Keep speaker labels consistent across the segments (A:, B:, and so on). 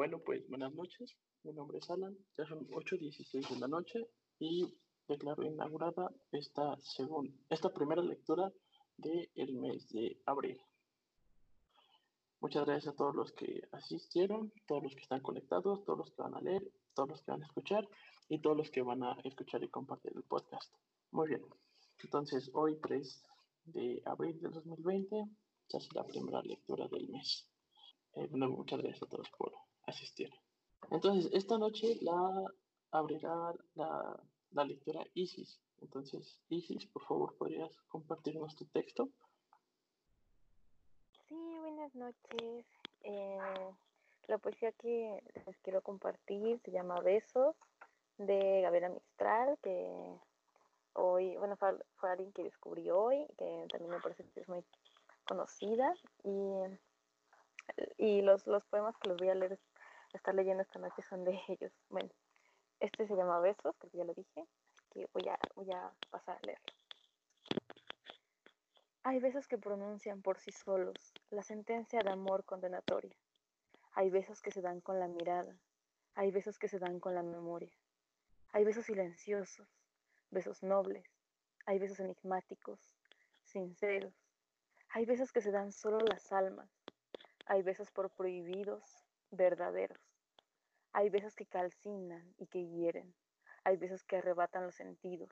A: Bueno, pues buenas noches. Mi nombre es Alan. Ya son 8.16 de la noche y declaro inaugurada esta, segunda, esta primera lectura del mes de abril. Muchas gracias a todos los que asistieron, todos los que están conectados, todos los que van a leer, todos los que van a escuchar y todos los que van a escuchar y compartir el podcast. Muy bien. Entonces, hoy 3 de abril del 2020 se hace la primera lectura del mes. Eh, muchas gracias a todos por asistir. Entonces, esta noche la abrirá la, la lectura Isis. Entonces, Isis, por favor, ¿podrías compartirnos tu texto?
B: Sí, buenas noches. Eh, la poesía que les quiero compartir se llama Besos de Gabriela Mistral, que hoy, bueno, fue, fue, alguien que descubrí hoy, que también me parece que es muy conocida. Y, y los, los poemas que los voy a leer, estar leyendo esta noche son de ellos. Bueno, este se llama Besos, que ya lo dije, así que voy a, voy a pasar a leerlo. Hay besos que pronuncian por sí solos la sentencia de amor condenatoria. Hay besos que se dan con la mirada, hay besos que se dan con la memoria. Hay besos silenciosos, besos nobles, hay besos enigmáticos, sinceros. Hay besos que se dan solo las almas, hay besos por prohibidos, verdaderos. Hay besos que calcinan y que hieren, hay besos que arrebatan los sentidos.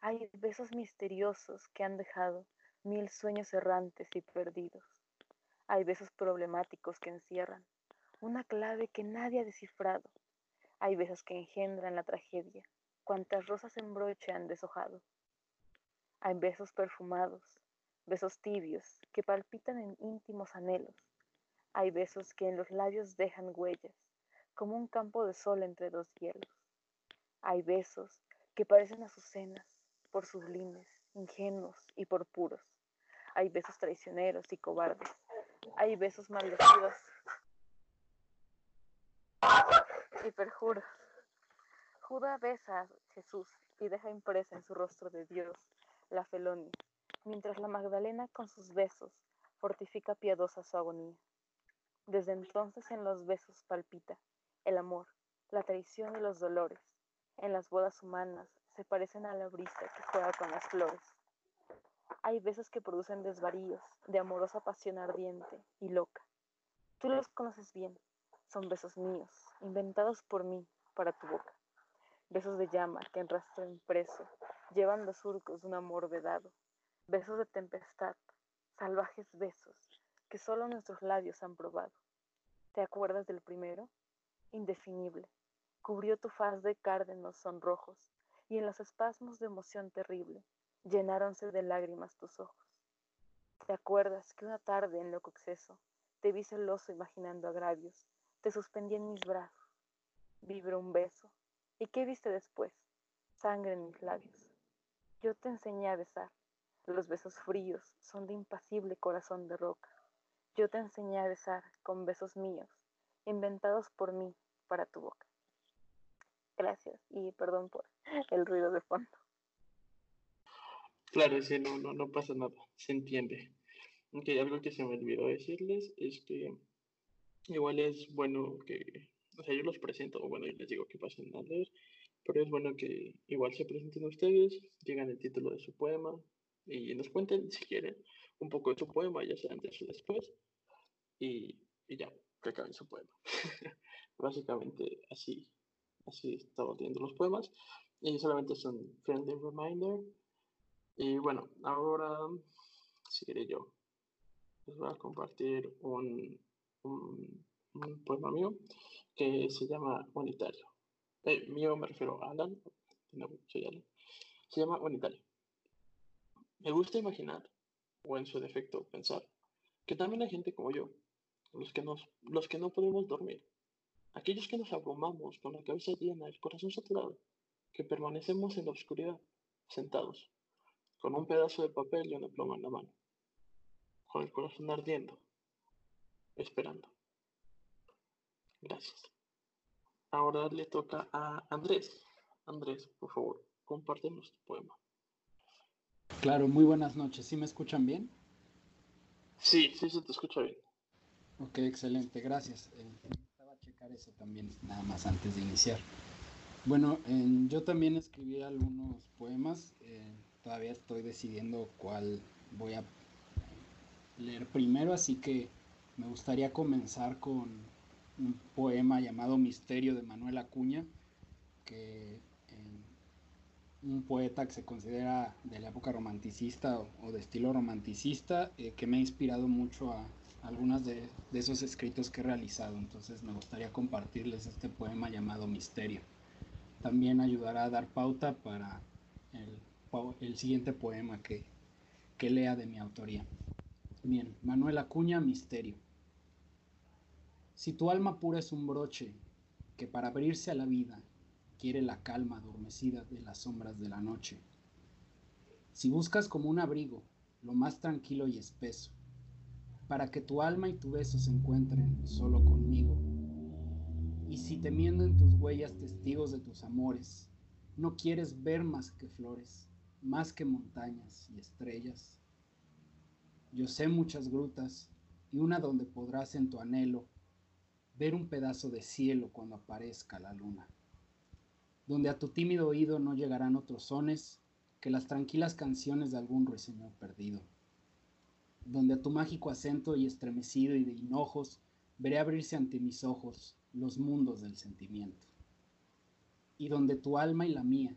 B: Hay besos misteriosos que han dejado mil sueños errantes y perdidos. Hay besos problemáticos que encierran una clave que nadie ha descifrado. Hay besos que engendran la tragedia, cuantas rosas en broche han deshojado. Hay besos perfumados, besos tibios que palpitan en íntimos anhelos. Hay besos que en los labios dejan huellas, como un campo de sol entre dos hielos. Hay besos que parecen azucenas, por sublimes, ingenuos y por puros hay besos traicioneros y cobardes, hay besos maldecidos y perjuros. Judá besa a Jesús y deja impresa en su rostro de Dios la felonia, mientras la Magdalena con sus besos fortifica piadosa su agonía. Desde entonces en los besos palpita el amor, la traición y los dolores. En las bodas humanas se parecen a la brisa que juega con las flores. Hay besos que producen desvaríos de amorosa pasión ardiente y loca. Tú los conoces bien, son besos míos, inventados por mí para tu boca. Besos de llama que en rastro impreso llevan los surcos de un amor vedado. Besos de tempestad, salvajes besos que solo nuestros labios han probado. ¿Te acuerdas del primero? Indefinible. Cubrió tu faz de cárdenos sonrojos y en los espasmos de emoción terrible llenáronse de lágrimas tus ojos. ¿Te acuerdas que una tarde en loco exceso te vi celoso imaginando agravios? Te suspendí en mis brazos, vibró un beso. ¿Y qué viste después? Sangre en mis labios. Yo te enseñé a besar. Los besos fríos son de impasible corazón de roca. Yo te enseñé a besar con besos míos, inventados por mí para tu boca. Gracias y perdón por el ruido de fondo.
A: Claro, sí, no, no, pasa nada, se entiende. Aunque algo que se me olvidó decirles es que igual es bueno que, o sea, yo los presento, o bueno, les digo que pasen a leer, pero es bueno que igual se presenten ustedes, digan el título de su poema y nos cuenten, si quieren, un poco de su poema, ya sea antes o después, y, y ya, que acaben su poema. Básicamente así, así estamos viendo los poemas, y solamente son friendly reminder y bueno, ahora seguiré yo. Les voy a compartir un, un, poema mío que se llama Unitario. Eh, mío me refiero a Alan, no, soy Alan. Se llama Unitario. Me gusta imaginar, o en su defecto pensar, que también hay gente como yo, los que, nos, los que no podemos dormir, aquellos que nos abrumamos con la cabeza llena, el corazón saturado, que permanecemos en la oscuridad, sentados, con un pedazo de papel y una pluma en la mano, con el corazón ardiendo, esperando. Gracias. Ahora le toca a Andrés. Andrés, por favor, compártenos tu poema.
C: Claro, muy buenas noches. ¿Sí me escuchan bien?
A: Sí, sí se te escucha bien.
C: Ok, excelente, gracias. Eh, checar eso también, nada más antes de iniciar. Bueno, yo también escribí algunos poemas, eh, todavía estoy decidiendo cuál voy a leer primero, así que me gustaría comenzar con un poema llamado Misterio de Manuel Acuña, que un poeta que se considera de la época romanticista o, de estilo romanticista, eh, que me ha inspirado mucho a, algunos de, esos escritos que he realizado. Entonces me gustaría compartirles este poema llamado Misterio. También ayudará a dar pauta para el, siguiente poema que, que lea de mi autoría. Bien, Manuel Acuña, Misterio. Si tu alma pura es un broche que para abrirse a la vida quiere la calma adormecida de las sombras de la noche. Si buscas como un abrigo lo más tranquilo y espeso, para que tu alma y tu beso se encuentren solo conmigo, y si temiendo en tus huellas testigos de tus amores, no quieres ver más que flores, más que montañas y estrellas, yo sé muchas grutas y una donde podrás en tu anhelo ver un pedazo de cielo cuando aparezca la luna donde a tu tímido oído no llegarán otros sones que las tranquilas canciones de algún ruiseñor perdido, donde a tu mágico acento y estremecido y de hinojos veré abrirse ante mis ojos los mundos del sentimiento, y donde tu alma y la mía,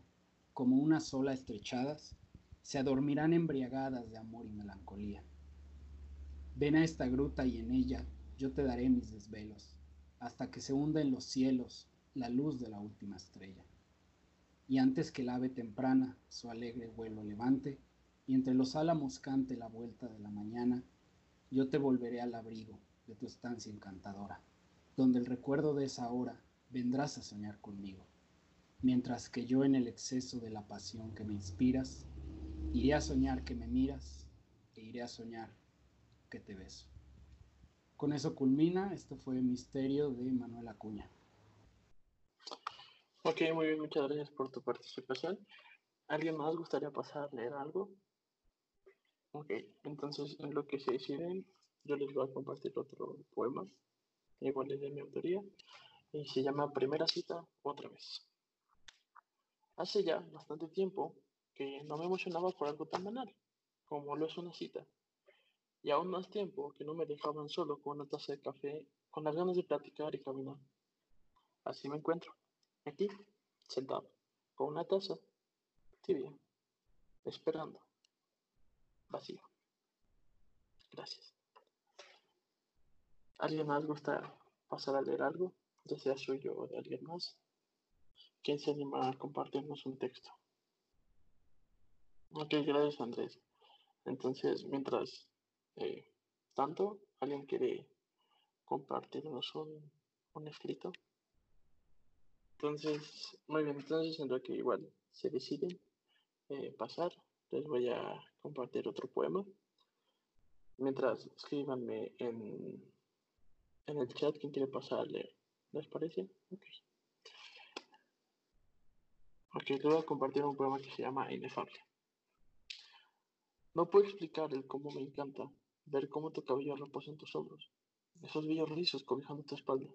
C: como una sola estrechadas, se adormirán embriagadas de amor y melancolía. Ven a esta gruta y en ella yo te daré mis desvelos, hasta que se hunda en los cielos la luz de la última estrella y antes que el ave temprana su alegre vuelo levante, y entre los álamos cante la vuelta de la mañana, yo te volveré al abrigo de tu estancia encantadora, donde el recuerdo de esa hora vendrás a soñar conmigo, mientras que yo en el exceso de la pasión que me inspiras, iré a soñar que me miras e iré a soñar que te beso. Con eso culmina, esto fue Misterio de Manuel Acuña.
A: Ok, muy bien, muchas gracias por tu participación. ¿Alguien más gustaría pasar a leer algo? Ok, entonces en lo que se deciden, yo les voy a compartir otro poema, igual es de mi autoría, y se llama Primera cita otra vez. Hace ya bastante tiempo que no me emocionaba por algo tan banal como lo es una cita, y aún más tiempo que no me dejaban solo con una taza de café, con las ganas de platicar y caminar. Así me encuentro aquí, sentado, con una taza tibia, esperando, vacío. Gracias. ¿Alguien más gusta pasar a leer algo, ya sea suyo o de alguien más? ¿Quién se anima a compartirnos un texto? Ok, gracias Andrés. Entonces, mientras eh, tanto, ¿alguien quiere compartirnos un, un escrito? Entonces, muy bien, entonces en lo que igual se deciden eh, pasar, les voy a compartir otro poema. Mientras escríbanme en, en el chat quién quiere pasar a leer. ¿Les parece? Ok. Ok, les voy a compartir un poema que se llama Inefable. No puedo explicar el cómo me encanta ver cómo tu cabello reposa en tus hombros, esos bellos rizos cobijando tu espalda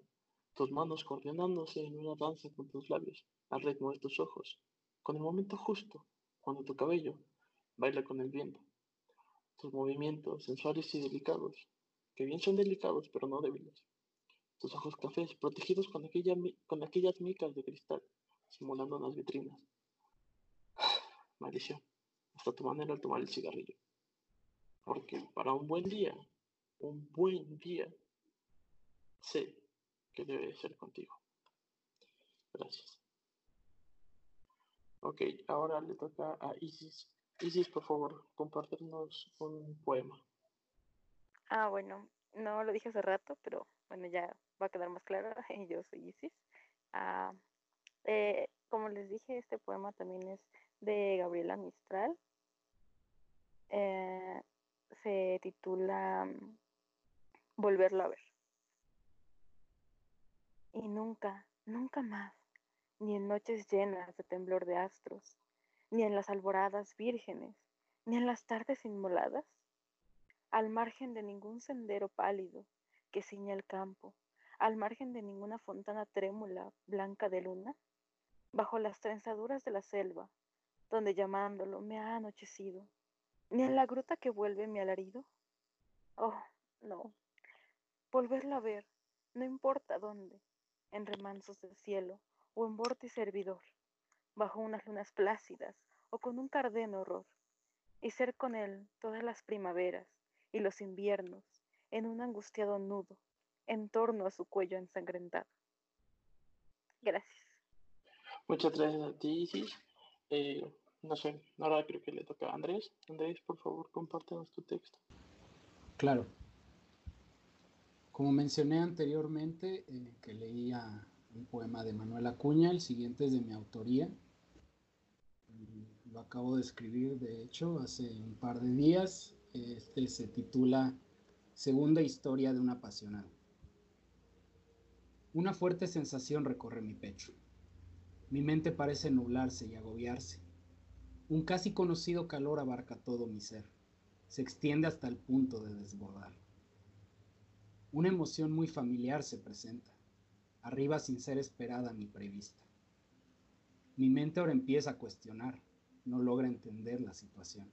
A: tus manos coordinándose en una danza con tus labios, al ritmo de tus ojos, con el momento justo, cuando tu cabello baila con el viento. Tus movimientos sensuales y delicados, que bien son delicados pero no débiles. Tus ojos cafés protegidos con, con aquellas micas de cristal, simulando unas vitrinas. Maldición, hasta tu manera al tomar el cigarrillo. Porque para un buen día, un buen día, sé que debe ser contigo. Gracias. Ok, ahora le toca a Isis. Isis, por favor, compártenos un poema.
B: Ah, bueno, no lo dije hace rato, pero bueno, ya va a quedar más claro. Yo soy Isis. Ah, eh, como les dije, este poema también es de Gabriela Mistral. Eh, se titula mm, Volverlo a ver y nunca, nunca más, ni en noches llenas de temblor de astros, ni en las alboradas vírgenes, ni en las tardes inmoladas, al margen de ningún sendero pálido que ciña el campo, al margen de ninguna fontana trémula blanca de luna, bajo las trenzaduras de la selva, donde llamándolo me ha anochecido, ni en la gruta que vuelve mi alarido. Oh, no, volverlo a ver, no importa dónde, en remansos del cielo o en vórtice servidor, bajo unas lunas plácidas o con un cardén horror, y ser con él todas las primaveras y los inviernos en un angustiado nudo en torno a su cuello ensangrentado. Gracias.
A: Muchas gracias a ti, Isis. Eh, no sé, ahora creo que le toca a Andrés. Andrés, por favor, compártenos tu texto.
C: Claro. Como mencioné anteriormente, eh, que leía un poema de Manuel Acuña, el siguiente es de mi autoría. Lo acabo de escribir, de hecho, hace un par de días. Este se titula Segunda historia de un apasionado. Una fuerte sensación recorre mi pecho. Mi mente parece nublarse y agobiarse. Un casi conocido calor abarca todo mi ser. Se extiende hasta el punto de desbordar. Una emoción muy familiar se presenta, arriba sin ser esperada ni prevista. Mi mente ahora empieza a cuestionar, no logra entender la situación.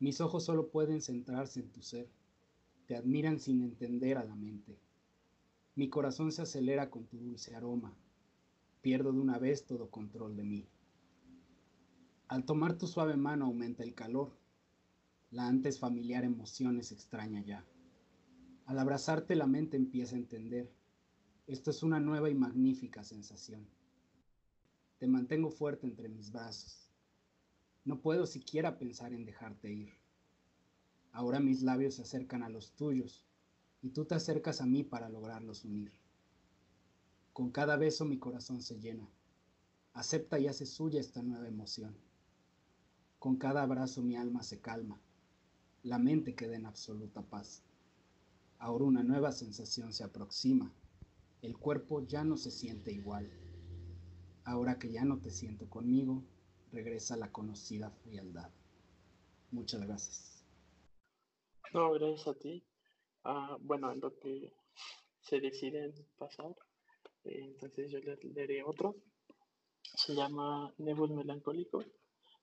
C: Mis ojos solo pueden centrarse en tu ser, te admiran sin entender a la mente. Mi corazón se acelera con tu dulce aroma, pierdo de una vez todo control de mí. Al tomar tu suave mano aumenta el calor. La antes familiar emoción es extraña ya. Al abrazarte la mente empieza a entender. Esto es una nueva y magnífica sensación. Te mantengo fuerte entre mis brazos. No puedo siquiera pensar en dejarte ir. Ahora mis labios se acercan a los tuyos y tú te acercas a mí para lograrlos unir. Con cada beso mi corazón se llena. Acepta y hace suya esta nueva emoción. Con cada abrazo mi alma se calma, la mente queda en absoluta paz. Ahora una nueva sensación se aproxima, el cuerpo ya no se siente igual. Ahora que ya no te siento conmigo, regresa la conocida frialdad. Muchas gracias.
A: No, gracias a ti. Ah, bueno, en lo que se deciden pasar, eh, entonces yo le leeré otro. Se llama Nebus Melancólico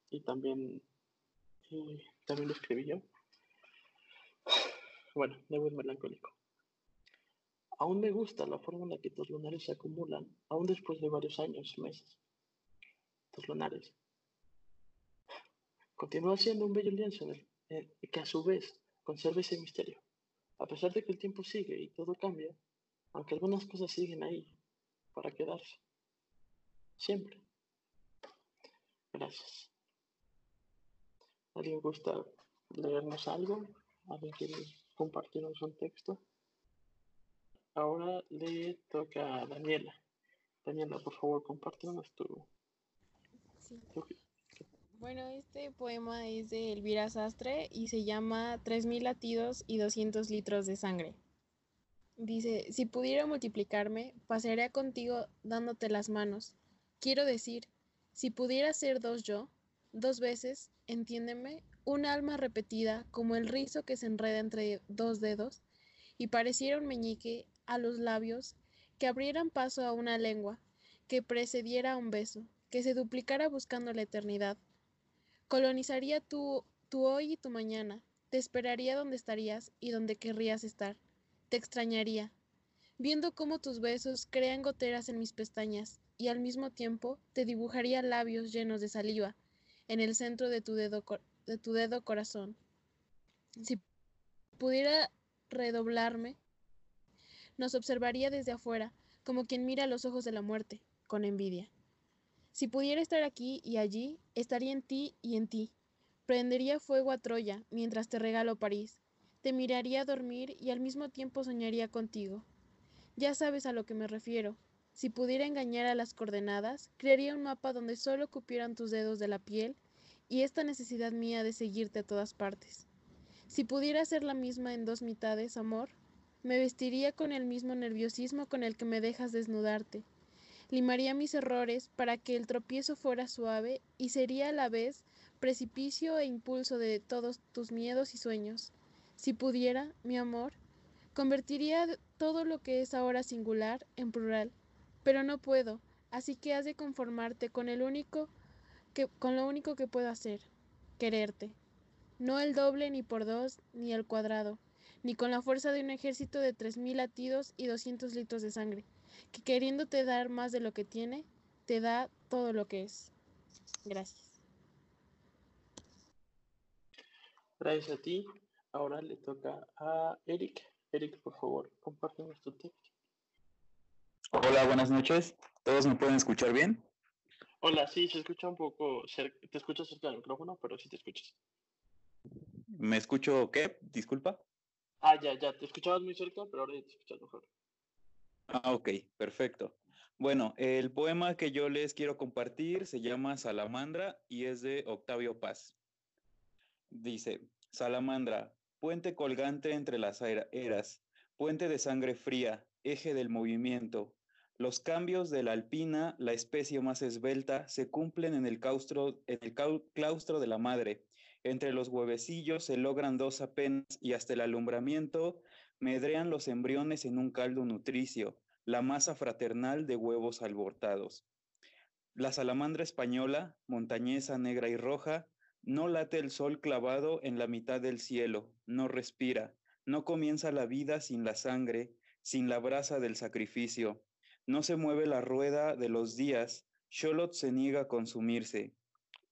A: y también, también lo escribí yo. Bueno, Nebus Melancólico. Aún me gusta la forma en la que tus lunares se acumulan, aún después de varios años, meses. Tus lunares. Continúa siendo un bello lienzo en el, que a su vez conserva ese misterio. A pesar de que el tiempo sigue y todo cambia, aunque algunas cosas siguen ahí para quedarse. Siempre. Gracias. ¿Alguien gusta leernos algo? ¿Alguien quiere compartirnos un texto? Ahora le toca a Daniela. Daniela, por favor, compártenos tu...
D: Sí. Bueno, este poema es de Elvira Sastre y se llama 3.000 latidos y 200 litros de sangre. Dice, si pudiera multiplicarme, pasearía contigo dándote las manos. Quiero decir, si pudiera ser dos yo, dos veces, entiéndeme, un alma repetida como el rizo que se enreda entre dos dedos y pareciera un meñique a los labios que abrieran paso a una lengua, que precediera a un beso, que se duplicara buscando la eternidad. Colonizaría tu, tu hoy y tu mañana, te esperaría donde estarías y donde querrías estar, te extrañaría, viendo cómo tus besos crean goteras en mis pestañas y al mismo tiempo te dibujaría labios llenos de saliva en el centro de tu dedo, de tu dedo corazón. Si pudiera redoblarme, nos observaría desde afuera, como quien mira los ojos de la muerte, con envidia. Si pudiera estar aquí y allí, estaría en ti y en ti. Prendería fuego a Troya mientras te regalo París. Te miraría dormir y al mismo tiempo soñaría contigo. Ya sabes a lo que me refiero. Si pudiera engañar a las coordenadas, crearía un mapa donde solo cupieran tus dedos de la piel y esta necesidad mía de seguirte a todas partes. Si pudiera ser la misma en dos mitades, amor, me vestiría con el mismo nerviosismo con el que me dejas desnudarte. Limaría mis errores para que el tropiezo fuera suave y sería a la vez precipicio e impulso de todos tus miedos y sueños. Si pudiera, mi amor, Convertiría todo lo que es ahora singular en plural, pero no puedo, así que has de conformarte con el único que, con lo único que puedo hacer, quererte. No el doble ni por dos, ni el cuadrado, ni con la fuerza de un ejército de tres mil latidos y doscientos litros de sangre, que queriéndote dar más de lo que tiene, te da todo lo que es. Gracias.
A: Gracias a ti. Ahora le toca a Eric. Eric, por favor, compártenos tu texto.
E: Hola, buenas noches. ¿Todos me pueden escuchar bien?
A: Hola, sí, se escucha un poco, cerca, te escuchas cerca del micrófono, pero sí te escuchas.
E: ¿Me escucho qué? Disculpa.
A: Ah, ya, ya, te escuchabas muy cerca, pero ahora te escuchas mejor.
E: Ah, ok, perfecto. Bueno, el poema que yo les quiero compartir se llama Salamandra y es de Octavio Paz. Dice, Salamandra, puente colgante entre las eras, puente de sangre fría, eje del movimiento. Los cambios de la alpina, la especie más esbelta, se cumplen en el, claustro, en el claustro de la madre. Entre los huevecillos se logran dos apenas y hasta el alumbramiento medrean los embriones en un caldo nutricio, la masa fraternal de huevos abortados. La salamandra española, montañesa negra y roja, no late el sol clavado en la mitad del cielo, no respira, no comienza la vida sin la sangre, sin la brasa del sacrificio. No se mueve la rueda de los días, Sholot se niega a consumirse.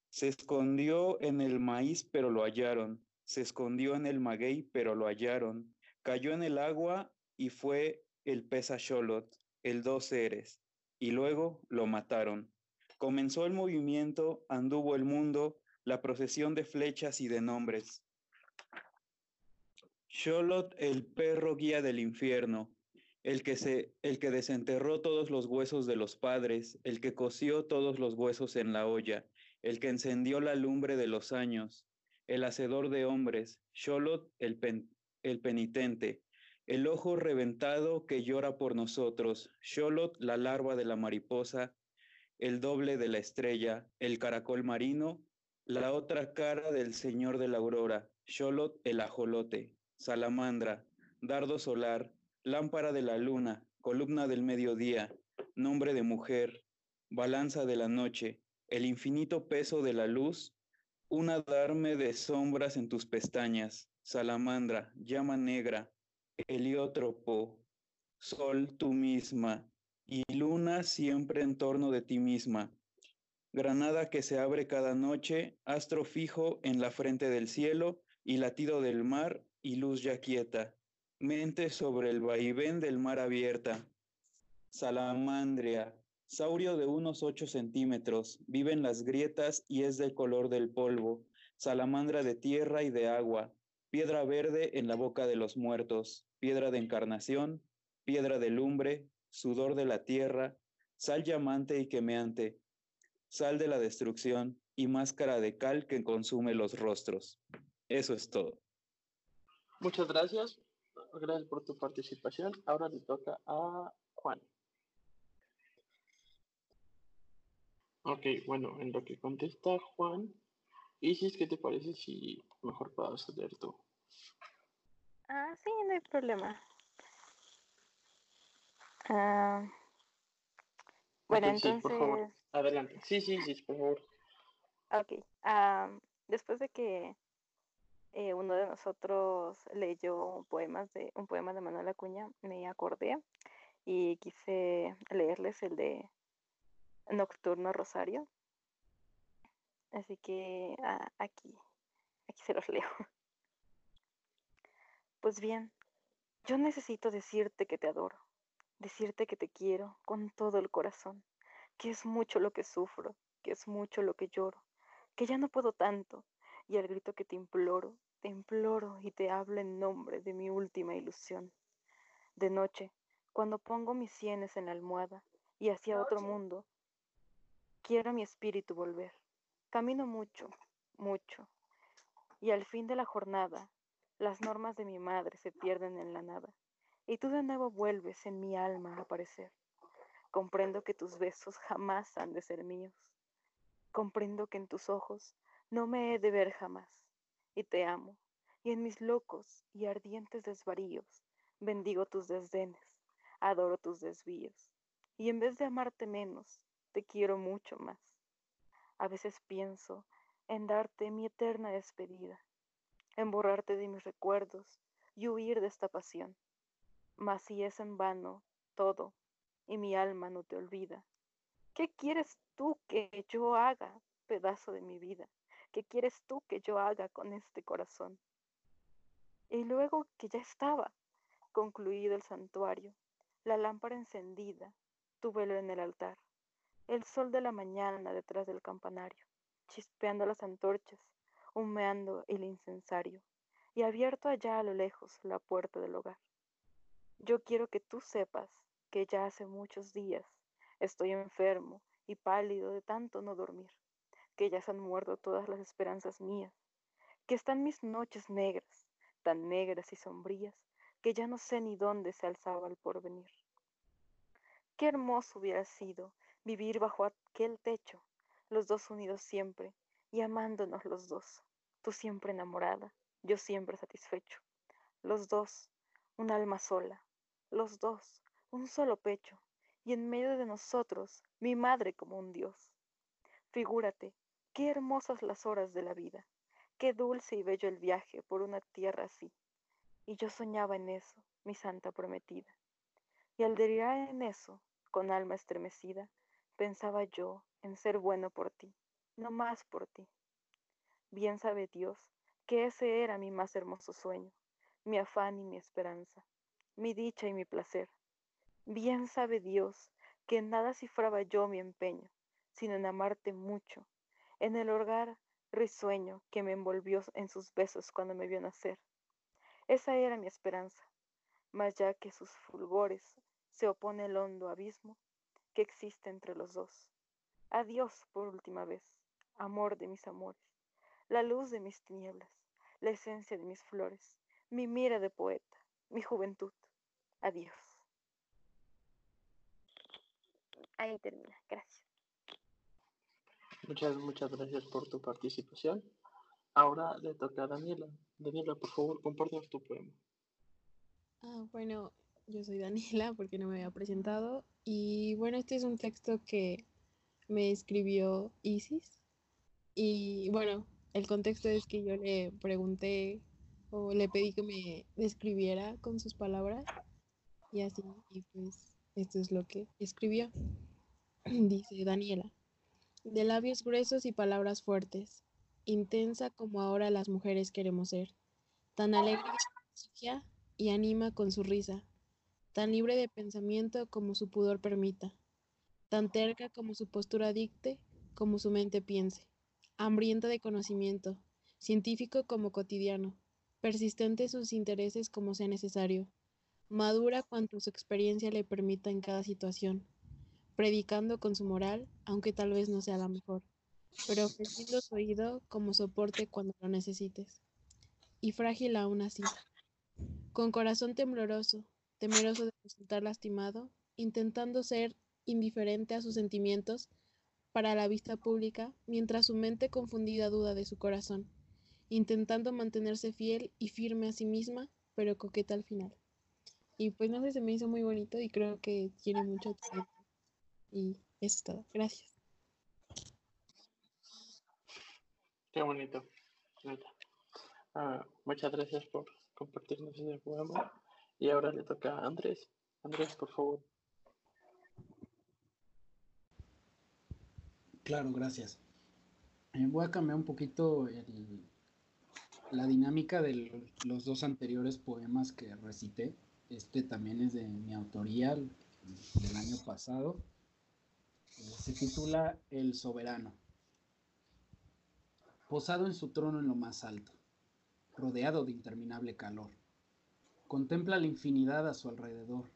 E: Se escondió en el maíz, pero lo hallaron. Se escondió en el maguey, pero lo hallaron. Cayó en el agua y fue el pez a Sholot, el dos seres. Y luego lo mataron. Comenzó el movimiento, anduvo el mundo, la procesión de flechas y de nombres. Sholot, el perro guía del infierno, el que, se, el que desenterró todos los huesos de los padres, el que coció todos los huesos en la olla, el que encendió la lumbre de los años, el hacedor de hombres, Sholot, el, el penitente, el ojo reventado que llora por nosotros, Sholot, la larva de la mariposa, el doble de la estrella, el caracol marino, la otra cara del señor de la aurora, Sholot, el ajolote, salamandra, dardo solar, lámpara de la luna, columna del mediodía, nombre de mujer, balanza de la noche, el infinito peso de la luz, un adarme de sombras en tus pestañas, salamandra, llama negra, heliótropo, sol tú misma, y luna siempre en torno de ti misma, granada que se abre cada noche, astro fijo en la frente del cielo, y latido del mar y luz ya quieta, mente sobre el vaivén del mar abierta. Salamandria, saurio de unos ocho centímetros, vive en las grietas y es del color del polvo, salamandra de tierra y de agua, piedra verde en la boca de los muertos, piedra de encarnación, piedra de lumbre, sudor de la tierra, sal llamante y quemeante, sal de la destrucción y máscara de cal que consume los rostros. Eso es todo.
A: Muchas gracias. Gracias por tu participación. Ahora le toca a Juan. Ok, bueno, en lo que contesta Juan, Isis, ¿qué te parece si mejor puedas leer tú?
B: Ah, sí, no hay problema. Ah, bueno,
A: sí,
B: entonces,
A: por favor. Adelante. Sí, sí, sí, por favor.
B: ok. ah, después de que eh, uno de nosotros leyó poemas de, un poema de Manuel Acuña, me acordé y quise leerles el de Nocturno Rosario. Así que ah, aquí, aquí se los leo. Pues bien, yo necesito decirte que te adoro, decirte que te quiero con todo el corazón, que es mucho lo que sufro, que es mucho lo que lloro, que ya no puedo tanto, y al grito que te imploro, te imploro y te hablo en nombre de mi última ilusión. De noche, cuando pongo mis sienes en la almohada y hacia otro mundo, quiero a mi espíritu volver. Camino mucho, mucho, y al fin de la jornada, las normas de mi madre se pierden en la nada, y tú de nuevo vuelves en mi alma a aparecer. Comprendo que tus besos jamás han de ser míos. Comprendo que en tus ojos no me he de ver jamás, y te amo, y en mis locos y ardientes desvaríos bendigo tus desdenes, adoro tus desvíos, y en vez de amarte menos, te quiero mucho más. A veces pienso en darte mi eterna despedida, en borrarte de mis recuerdos y huir de esta pasión. Mas si es en vano todo y mi alma no te olvida, ¿qué quieres tú que yo haga, pedazo de mi vida? ¿Qué quieres tú que yo haga con este corazón? Y luego que ya estaba concluido el santuario, la lámpara encendida, tu velo en el altar, el sol de la mañana detrás del campanario, chispeando las antorchas, humeando el incensario, y abierto allá a lo lejos la puerta del hogar. Yo quiero que tú sepas que ya hace muchos días estoy enfermo y pálido de tanto no dormir, que ya se han muerto todas las esperanzas mías, que están mis noches negras, tan negras y sombrías, que ya no sé ni dónde se alzaba el porvenir. Qué hermoso hubiera sido vivir bajo aquel techo, los dos unidos siempre y amándonos los dos, tú siempre enamorada, yo siempre satisfecho, los dos, un alma sola, los dos, un solo pecho, y en medio de nosotros mi madre como un dios. Figúrate, qué hermosas las horas de la vida, qué dulce y bello el viaje por una tierra así. Y yo soñaba en eso, mi santa prometida. Y al delirar en eso, con alma estremecida, pensaba yo en ser bueno por ti, no más por ti. Bien sabe Dios que ese era mi más hermoso sueño, mi afán y mi esperanza, mi dicha y mi placer. Bien sabe Dios que en nada cifraba yo mi empeño, sino en amarte mucho, en el hogar risueño que me envolvió en sus besos cuando me vio nacer. Esa era mi esperanza, mas ya que sus fulgores se opone el hondo abismo que existe entre los dos. Adiós por última vez, amor de mis amores, la luz de mis tinieblas, la esencia de mis flores, mi mira de poeta, mi juventud. Adiós. Ahí termina, gracias.
A: Muchas, muchas gracias por tu participación. Ahora le toca a Daniela. Daniela, por favor, compártenos tu poema.
D: Ah, bueno, yo soy Daniela porque no me había presentado. Y bueno, este es un texto que me escribió Isis. Y bueno, el contexto es que yo le pregunté o le pedí que me describiera con sus palabras. Y así, y pues esto es lo que escribió. Dice Daniela, de labios gruesos y palabras fuertes, intensa como ahora las mujeres queremos ser, tan alegre y anima con su risa, tan libre de pensamiento como su pudor permita, tan terca como su postura dicte, como su mente piense, hambrienta de conocimiento, científico como cotidiano, persistente sus intereses como sea necesario, madura cuanto su experiencia le permita en cada situación, predicando con su moral, aunque tal vez no sea la mejor, pero ofreciendo su oído como soporte cuando lo necesites, y frágil aún así, con corazón tembloroso, temeroso de resultar lastimado, intentando ser indiferente a sus sentimientos para la vista pública, mientras su mente confundida duda de su corazón, intentando mantenerse fiel y firme a sí misma, pero coqueta al final. Y pues no sé, se me hizo muy bonito y creo que tiene mucho tiempo. Y eso es todo. Gracias.
A: Qué bonito. Ah, muchas gracias por compartirnos ese poema. Y ahora le toca a Andrés. Andrés, por favor.
C: Claro, gracias. Eh, voy a cambiar un poquito la dinámica de los dos anteriores poemas que recité. Este también es de mi autoría del año pasado. Eh, se titula El soberano. Posado en su trono en lo más alto, rodeado de interminable calor Contempla la infinidad a su alrededor.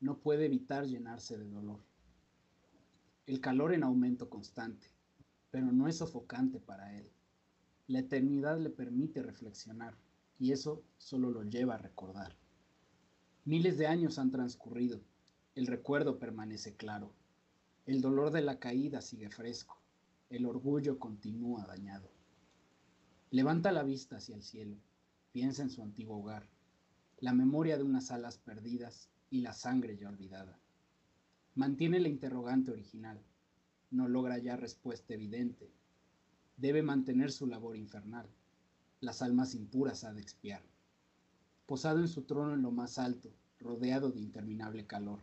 C: No puede evitar llenarse de dolor. El calor en aumento constante, pero no es sofocante para él. La eternidad le permite reflexionar y eso solo lo lleva a recordar. Miles de años han transcurrido, el recuerdo permanece claro, el dolor de la caída sigue fresco, el orgullo continúa dañado. Levanta la vista hacia el cielo, piensa en su antiguo hogar, la memoria de unas alas perdidas y la sangre ya olvidada. Mantiene la interrogante original, no logra ya respuesta evidente. Debe mantener su labor infernal, las almas impuras ha de expiar. Posado en su trono en lo más alto, rodeado de interminable calor,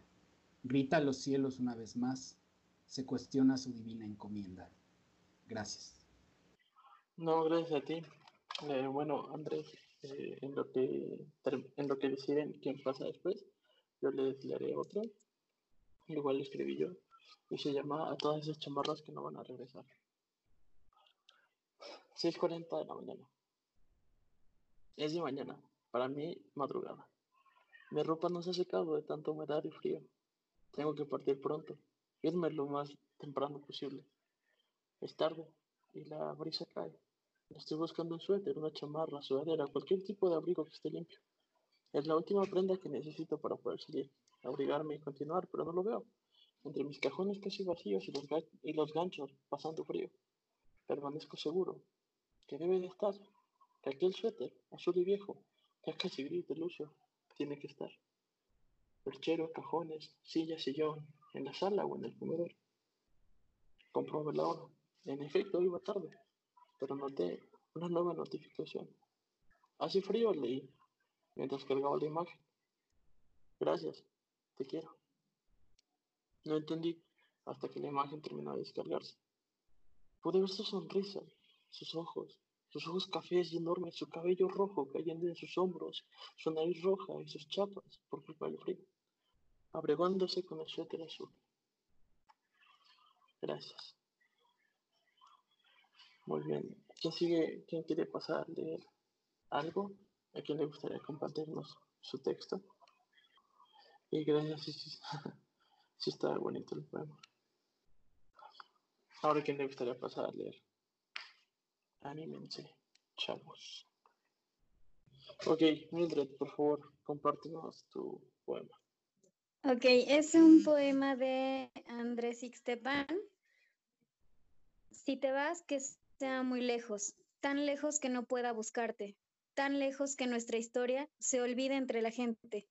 C: grita a los cielos una vez más, se cuestiona su divina encomienda. Gracias.
A: No, gracias a ti. Eh, bueno, Andrés, eh, en, lo que, en lo que deciden quién pasa después, yo les leeré otro. Igual lo escribí yo. Y se llama A todas esas chamarras que no van a regresar. 6.40 de la mañana. Es de mañana. Para mí, madrugada. Mi ropa no se ha secado de tanto humedad y frío. Tengo que partir pronto. Irme lo más temprano posible. Es tarde y la brisa cae. Estoy buscando un suéter, una chamarra, sudadera, cualquier tipo de abrigo que esté limpio. Es la última prenda que necesito para poder salir, abrigarme y continuar, pero no lo veo. Entre mis cajones casi vacíos y los, y los ganchos pasando frío. Permanezco seguro que debe de estar, que aquel suéter, azul y viejo, ya casi gris de lucio, tiene que estar. Perchero, cajones, silla, sillón, en la sala o en el comedor. Comprobé la hora. En efecto, iba tarde, pero noté una nueva notificación. Hace frío, leí, mientras cargaba la imagen. Gracias, te quiero. No entendí hasta que la imagen terminó de descargarse. Pude ver su sonrisa, sus ojos, sus ojos cafés y enormes, su cabello rojo cayendo en sus hombros, su nariz roja y sus chapas por culpa del frío, abregándose con el suéter azul. Gracias. Muy bien. ¿Quién sigue? ¿Quién quiere pasar leer algo? ¿A quién le gustaría compartirnos su texto? Y gracias, sí, sí, sí está bonito el poema. Ahora, ¿quién le gustaría pasar a leer? Anímense, chavos. Ok, Mildred, por favor, compártenos tu poema.
F: Ok, es un poema de Andrés Ixtepan. Si te vas, que sea muy lejos, tan lejos que no pueda buscarte, tan lejos que nuestra historia se olvide entre la gente,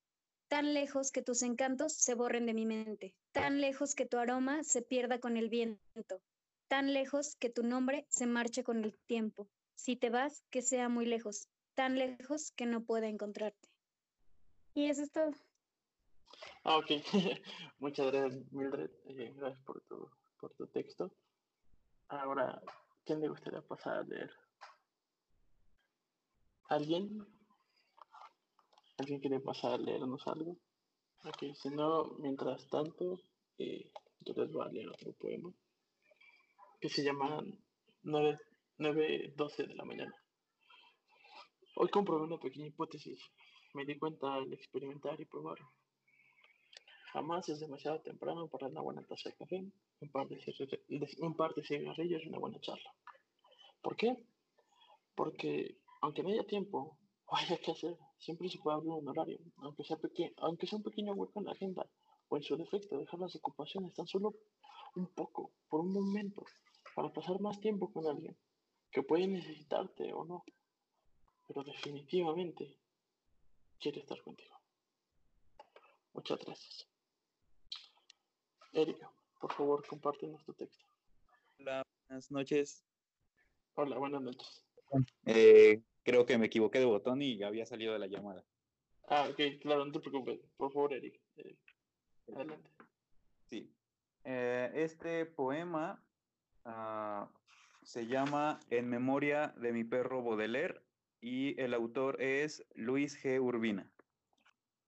F: tan lejos que tus encantos se borren de mi mente, tan lejos que tu aroma se pierda con el viento, tan lejos que tu nombre se marche con el tiempo. Si te vas, que sea muy lejos, tan lejos que no pueda encontrarte. Y eso es todo.
A: Ah, ok. Muchas gracias, Mildred. Eh, gracias por tu, por tu texto. Ahora, ¿quién le gustaría pasar a leer? ¿Alguien? ¿Alguien quiere pasar a leernos algo? Ok, si no, mientras tanto, eh, yo les voy a leer otro poema que se llama 9.12 de la mañana. Hoy comprobé una pequeña hipótesis. Me di cuenta al experimentar y probar. Jamás es demasiado temprano para una buena taza de café, un par de, un par de cigarrillos y una buena charla. ¿Por qué? Porque aunque no haya tiempo o haya que hacer, siempre se puede abrir un horario, aunque sea, aunque sea un pequeño hueco en la agenda, o en su defecto dejar las ocupaciones tan solo un poco, por un momento, para pasar más tiempo con alguien que puede necesitarte o no, pero definitivamente quiere estar contigo. Muchas gracias. Erika, por favor, compártenos tu texto.
E: Hola, buenas noches.
A: Hola, buenas noches.
E: Eh, creo que me equivoqué de botón y había salido de la llamada.
A: Ah, ok, claro, no te preocupes. Por favor, Eric. adelante.
E: Sí. Eh, este poema Ah, se llama En memoria de mi perro Baudelaire y el autor es Luis G. Urbina.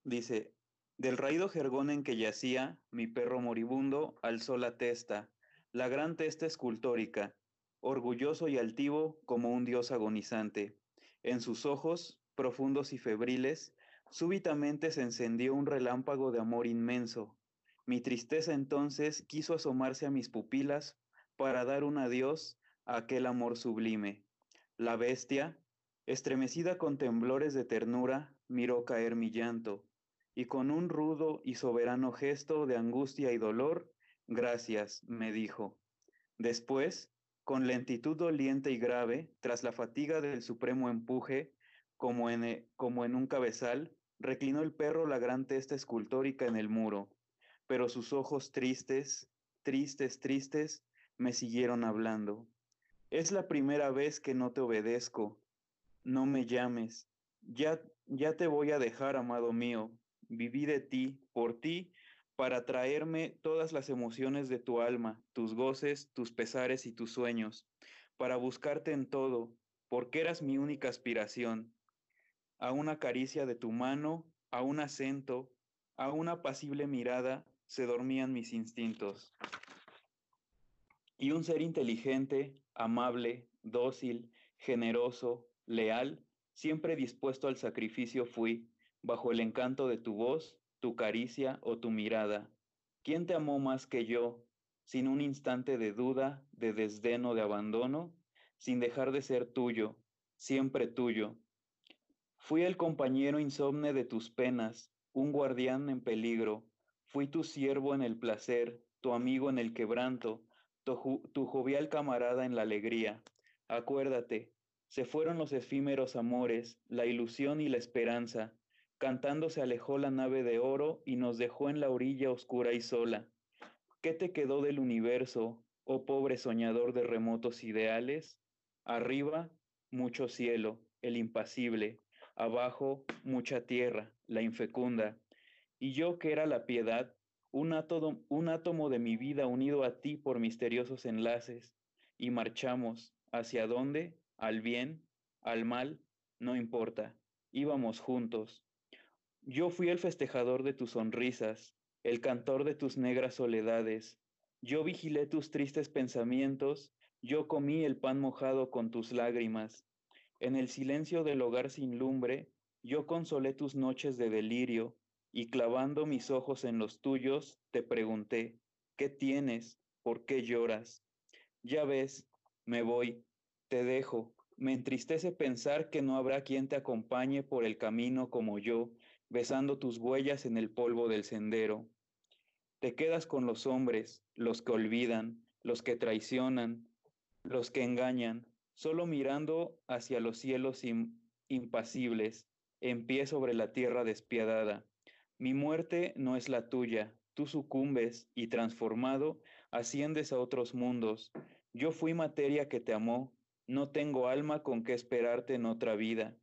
E: Dice, del raído jergón en que yacía, mi perro moribundo alzó la testa, la gran testa escultórica, orgulloso y altivo como un dios agonizante. En sus ojos, profundos y febriles, súbitamente se encendió un relámpago de amor inmenso. Mi tristeza entonces quiso asomarse a mis pupilas para dar un adiós a aquel amor sublime. La bestia, estremecida con temblores de ternura, miró caer mi llanto, y con un rudo y soberano gesto de angustia y dolor, gracias, me dijo. Después, con lentitud doliente y grave, tras la fatiga del supremo empuje, como en, como en un cabezal, reclinó el perro la gran testa escultórica en el muro, pero sus ojos tristes, tristes, tristes, me siguieron hablando. Es la primera vez que no te obedezco. No me llames. Ya, ya te voy a dejar, amado mío. Viví de ti, por ti, para traerme todas las emociones de tu alma, tus goces, tus pesares y tus sueños, para buscarte en todo, porque eras mi única aspiración. A una caricia de tu mano, a un acento, a una apacible mirada, se dormían mis instintos. Y un ser inteligente, amable, dócil, generoso, leal, siempre dispuesto al sacrificio fui, bajo el encanto de tu voz, tu caricia o tu mirada. ¿Quién te amó más que yo, sin un instante de duda, de desdén o de abandono, sin dejar de ser tuyo, siempre tuyo? Fui el compañero insomne de tus penas, un guardián en peligro, fui tu siervo en el placer, tu amigo en el quebranto, tu, jovial camarada en la alegría. Acuérdate, se fueron los efímeros amores, la ilusión y la esperanza. Cantando se alejó la nave de oro y nos dejó en la orilla oscura y sola. ¿Qué te quedó del universo, oh pobre soñador de remotos ideales? Arriba, mucho cielo, el impasible. Abajo, mucha tierra, la infecunda. Y yo que era la piedad, un átomo, de mi vida unido a ti por misteriosos enlaces, y marchamos, ¿hacia dónde? Al bien, al mal, no importa, íbamos juntos. Yo fui el festejador de tus sonrisas, el cantor de tus negras soledades, yo vigilé tus tristes pensamientos, yo comí el pan mojado con tus lágrimas. En el silencio del hogar sin lumbre, yo consolé tus noches de delirio, y clavando mis ojos en los tuyos, te pregunté, ¿qué tienes? ¿Por qué lloras? Ya ves, me voy, te dejo. Me entristece pensar que no habrá quien te acompañe por el camino como yo, besando tus huellas en el polvo del sendero. Te quedas con los hombres, los que olvidan, los que traicionan, los que engañan, solo mirando hacia los cielos impasibles, en pie sobre la tierra despiadada. Mi muerte no es la tuya, tú sucumbes y transformado asciendes a otros mundos. Yo fui materia que te amó, no tengo alma con que esperarte en otra vida.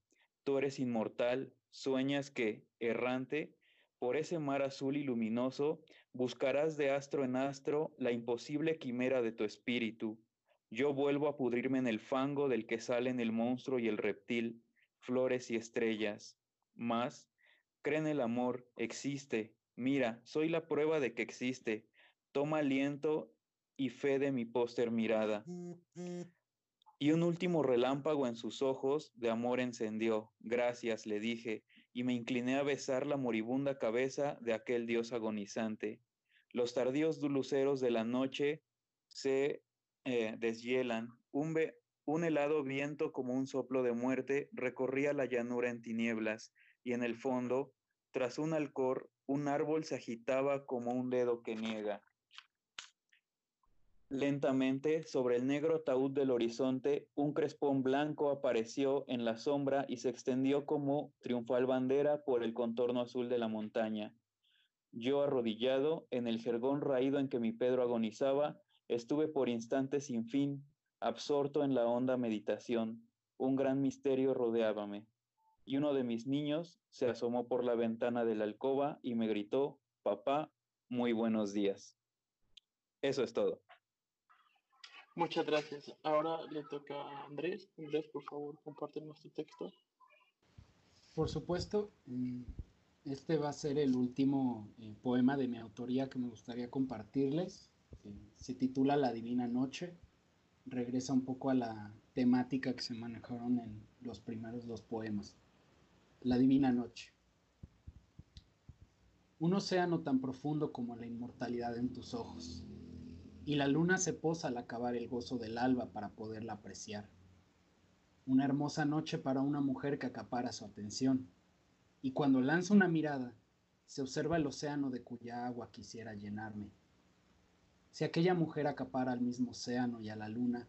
E: Tú eres inmortal, sueñas que, errante, por ese mar azul y luminoso, buscarás de astro en astro la imposible quimera de tu espíritu. Yo vuelvo a pudrirme en el fango del que salen el monstruo y el reptil, flores y estrellas. Mas, Cree en el amor, existe. Mira, soy la prueba de que existe. Toma aliento y fe de mi póster mirada. Y un último relámpago en sus ojos de amor encendió. Gracias, le dije, y me incliné a besar la moribunda cabeza de aquel dios agonizante. Los tardíos luceros de la noche se eh, deshielan. Un, un helado viento como un soplo de muerte recorría la llanura en tinieblas y en el fondo, tras un alcor, un árbol se agitaba como un dedo que niega. Lentamente, sobre el negro taúd del horizonte, un crespón blanco apareció en la sombra y se extendió como triunfal bandera por el contorno azul de la montaña. Yo, arrodillado, en el jergón raído en que mi Pedro agonizaba, estuve por instantes sin fin, absorto en la honda meditación. Un gran misterio rodeábame y uno de mis niños se asomó por la ventana de la alcoba y me gritó, papá, muy buenos días. Eso es todo.
A: Muchas gracias. Ahora le toca a Andrés. Andrés, por favor, compártenos tu texto.
C: Por supuesto, mm, este va a ser el último eh, poema de mi autoría que me gustaría compartirles. se titula La Divina Noche. Regresa un poco a la temática que se manejaron en los primeros dos poemas la divina noche. Un océano tan profundo como la inmortalidad en tus ojos, y la luna se posa al acabar el gozo del alba para poderla apreciar. Una hermosa noche para una mujer que acapara su atención, y cuando lanza una mirada, se observa el océano de cuya agua quisiera llenarme. Si aquella mujer acapara al mismo océano y a la luna,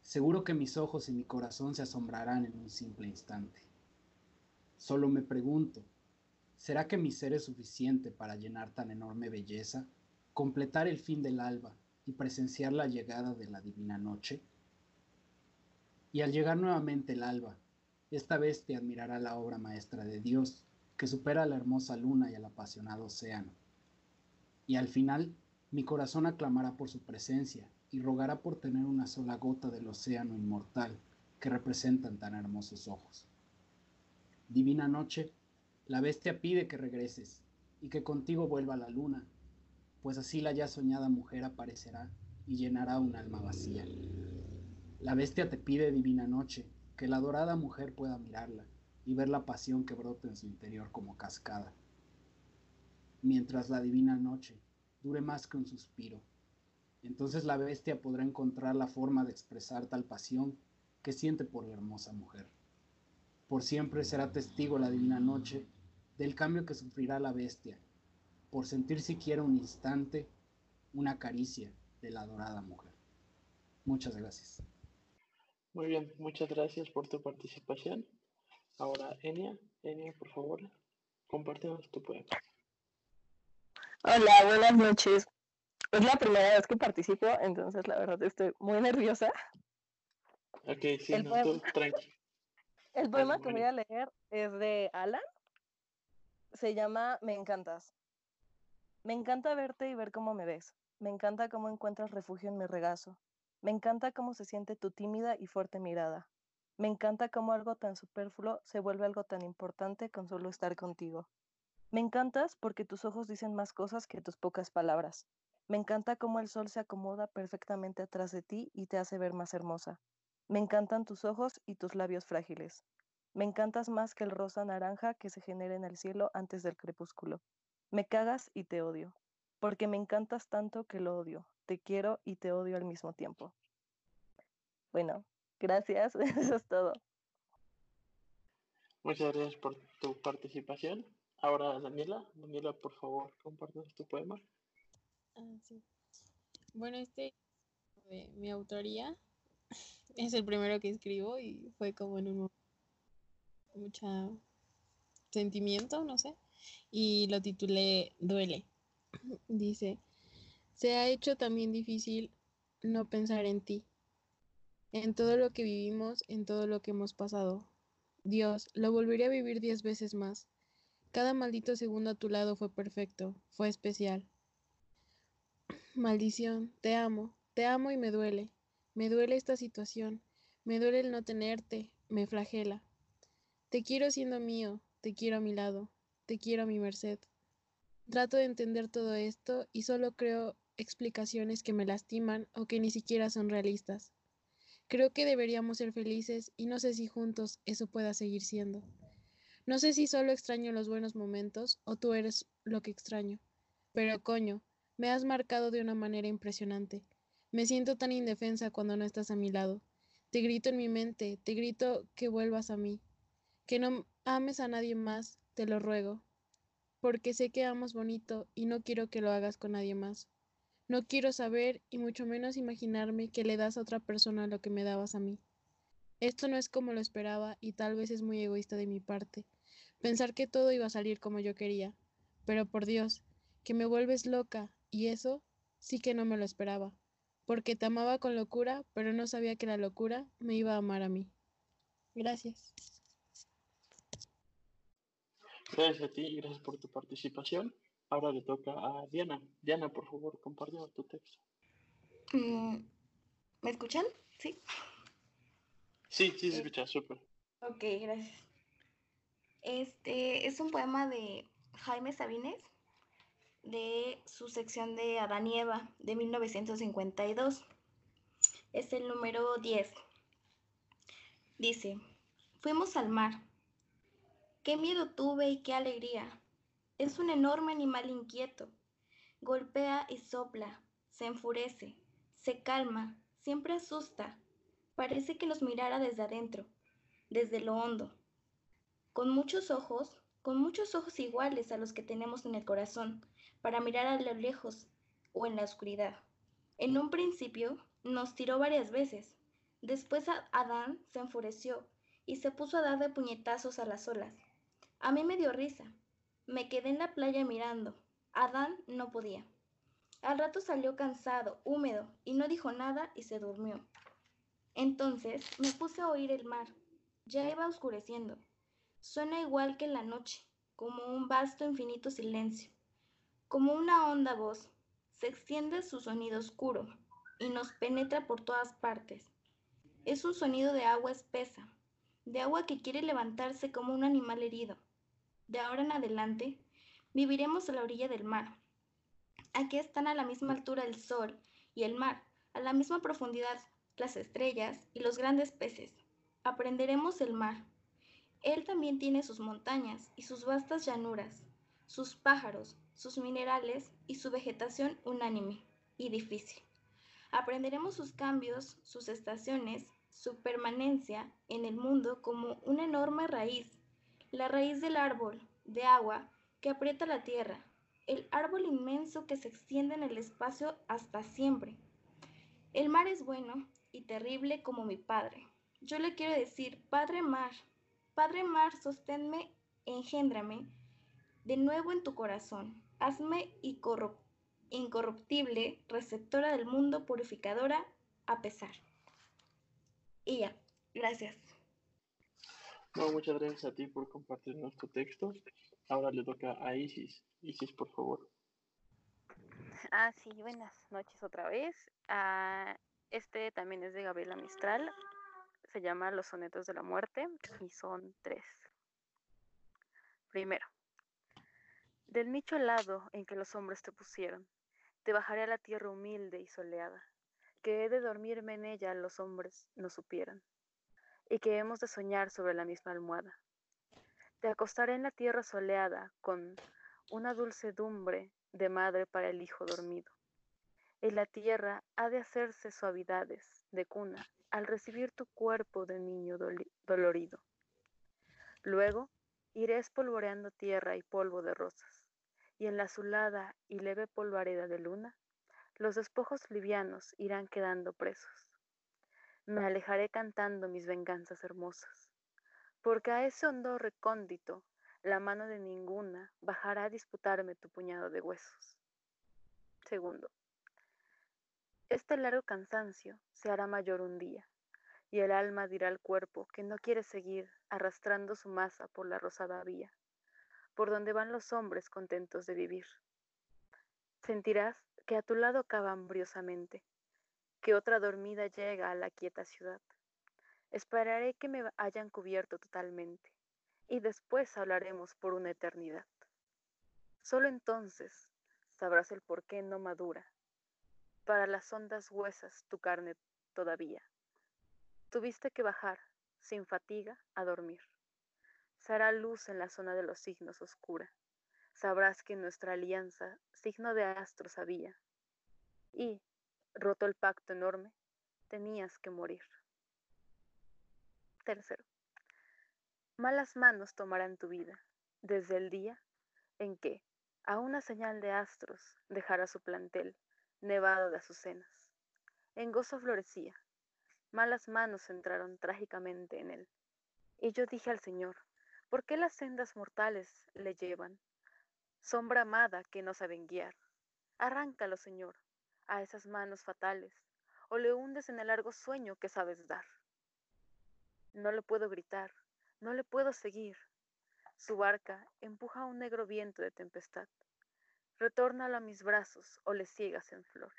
C: seguro que mis ojos y mi corazón se asombrarán en un simple instante. Solo me pregunto, ¿Será que mi ser es suficiente para llenar tan enorme belleza, completar el fin del alba y presenciar la llegada de la divina noche? Y al llegar nuevamente el alba, esta vez te admirará la obra maestra de Dios, que supera a la hermosa luna y al apasionado océano. Y al final, mi corazón aclamará por su presencia y rogará por tener una sola gota del océano inmortal que representan tan hermosos ojos. Divina noche, la bestia pide que regreses y que contigo vuelva la luna, pues así la ya soñada mujer aparecerá y llenará un alma vacía. La bestia te pide, divina noche, que la dorada mujer pueda mirarla y ver la pasión que brota en su interior como cascada. Mientras la divina noche dure más que un suspiro, entonces la bestia podrá encontrar la forma de expresar tal pasión que siente por la hermosa mujer. Por siempre será testigo la divina noche del cambio que sufrirá la bestia, por sentir siquiera un instante una caricia de la adorada mujer. Muchas gracias.
A: Muy bien, muchas gracias por tu participación. Ahora, Enia, Enia, por favor, compártenos tu poema.
G: Hola, buenas noches. Es la primera vez que participo, entonces la verdad estoy muy nerviosa.
A: Ok, sí, el no, poema, tranqui.
G: El poema que voy a leer es de Alan se llama Me encantas. Me encanta verte y ver cómo me ves. Me encanta cómo encuentras refugio en mi regazo. Me encanta cómo se siente tu tímida y fuerte mirada. Me encanta cómo algo tan superfluo se vuelve algo tan importante con solo estar contigo. Me encantas porque tus ojos dicen más cosas que tus pocas palabras. Me encanta cómo el sol se acomoda perfectamente atrás de ti y te hace ver más hermosa. Me encantan tus ojos y tus labios frágiles. Me encantas más que el rosa naranja que se genera en el cielo antes del crepúsculo. Me cagas y te odio, porque me encantas tanto que lo odio. Te quiero y te odio al mismo tiempo. Bueno, gracias, eso es todo.
A: Muchas gracias por tu participación. Ahora, Daniela, Daniela, por favor, compártenos tu poema.
D: Ah, sí. Bueno, este de mi autoría es el primero que escribo y fue como en un mucha sentimiento, no sé, y lo titulé Duele. Dice, se ha hecho también difícil no pensar en ti, en todo lo que vivimos, en todo lo que hemos pasado. Dios, lo volvería a vivir diez veces más. Cada maldito segundo a tu lado fue perfecto, fue especial. Maldición, te amo, te amo y me duele. Me duele esta situación, me duele el no tenerte, me flagela. Te quiero siendo mío, te quiero a mi lado, te quiero a mi merced. Trato de entender todo esto y solo creo explicaciones que me lastiman o que ni siquiera son realistas. Creo que deberíamos ser felices y no sé si juntos eso pueda seguir siendo. No sé si solo extraño los buenos momentos o tú eres lo que extraño. Pero coño, me has marcado de una manera impresionante. Me siento tan indefensa cuando no estás a mi lado. Te grito en mi mente, te grito que vuelvas a mí, que no ames a nadie más, te lo ruego, porque sé que amas bonito y no quiero que lo hagas con nadie más. No quiero saber y mucho menos imaginarme que le das a otra persona lo que me dabas a mí. Esto no es como lo esperaba y tal vez es muy egoísta de mi parte, pensar que todo iba a salir como yo quería, pero por Dios, que me vuelves loca y eso sí que no me lo esperaba, porque te amaba con locura, pero no sabía que la locura me iba a amar a mí. Gracias.
A: Gracias a ti y gracias por tu participación. Ahora le toca a Diana. Diana, por favor, comparte tu texto.
H: Mm, ¿Me escuchan? Sí.
A: Sí, sí se escucha, súper.
H: Ok, gracias. Este es un poema de Jaime Sabines de su sección de Adán y Eva de 1952. Es el número 10. Dice, fuimos al mar Qué miedo tuve y qué alegría. Es un enorme animal inquieto. Golpea y sopla, se enfurece, se calma, siempre asusta. Parece que nos mirara desde adentro, desde lo hondo. Con muchos ojos, con muchos ojos iguales a los que tenemos en el corazón, para mirar a lo lejos o en la oscuridad. En un principio nos tiró varias veces. Después Adán se enfureció y se puso a dar de puñetazos a las olas. A mí me dio risa. Me quedé en la playa mirando. Adán no podía. Al rato salió cansado, húmedo, y no dijo nada y se durmió. Entonces me puse a oír el mar. Ya iba oscureciendo. Suena igual que en la noche, como un vasto infinito silencio, como una honda voz. Se extiende su sonido oscuro y nos penetra por todas partes. Es un sonido de agua espesa, de agua que quiere levantarse como un animal herido. De ahora en adelante, viviremos a la orilla del mar. Aquí están a la misma altura el sol y el mar, a la misma profundidad las estrellas y los grandes peces. Aprenderemos el mar. Él también tiene sus montañas y sus vastas llanuras, sus pájaros, sus minerales y su vegetación unánime y difícil. Aprenderemos sus cambios, sus estaciones, su permanencia en el mundo como una enorme raíz, la raíz del árbol de agua que aprieta la tierra, el árbol inmenso que se extiende en el espacio hasta siempre. El mar es bueno y terrible como mi padre. Yo le quiero decir, Padre Mar, Padre Mar, sosténme, engéndrame de nuevo en tu corazón. Hazme incorruptible, receptora del mundo, purificadora, a pesar. Y ya, gracias.
A: No, muchas gracias a ti por compartir nuestro texto. Ahora le toca a Isis. Isis, por favor.
B: Ah, sí, buenas noches otra vez. Ah, este también es de Gabriela Mistral. Se llama Los sonetos de la muerte y son tres. Primero, del nicho helado en que los hombres te pusieron, te bajaré a la tierra humilde y soleada, que he de dormirme en ella los hombres no supieran, y que hemos de soñar sobre la misma almohada. Te acostaré en la tierra soleada con una dulcedumbre de madre para el hijo dormido y la tierra ha de hacerse suavidades de cuna al recibir tu cuerpo de niño dolorido. Luego iré espolvoreando tierra y polvo de rosas, y en la azulada y leve polvareda de luna, los despojos livianos irán quedando presos. Me alejaré cantando mis venganzas hermosas, porque a ese hondo recóndito la mano de ninguna bajará a disputarme tu puñado de huesos. Segundo, este largo cansancio se hará mayor un día, y el alma dirá al cuerpo que no quiere seguir arrastrando su masa por la rosada vía, por donde van los hombres contentos de vivir. Sentirás que a tu lado cava hambriosamente, que otra dormida llega a la quieta ciudad. Esperaré que me hayan cubierto totalmente, y después hablaremos por una eternidad. Solo entonces sabrás el por qué no madura para las hondas huesas tu carne todavía. Tuviste que bajar, sin fatiga, a dormir. Será luz en la zona de los signos oscura. Sabrás que nuestra alianza signo de astros había. Y, roto el pacto enorme, tenías que morir. Tercero. Malas manos tomarán tu vida desde el día en que, a una señal de astros, dejará su plantel nevado de azucenas. En gozo florecía. Malas manos entraron trágicamente en él. Y yo dije al Señor, ¿por qué las sendas mortales le llevan? Sombra amada que no saben guiar. Arráncalo, Señor, a esas manos fatales, o le hundes en el largo sueño que sabes dar. No le puedo gritar, no le puedo seguir. Su barca empuja un negro viento de tempestad. Retórnalo a mis brazos o le ciegas en flor.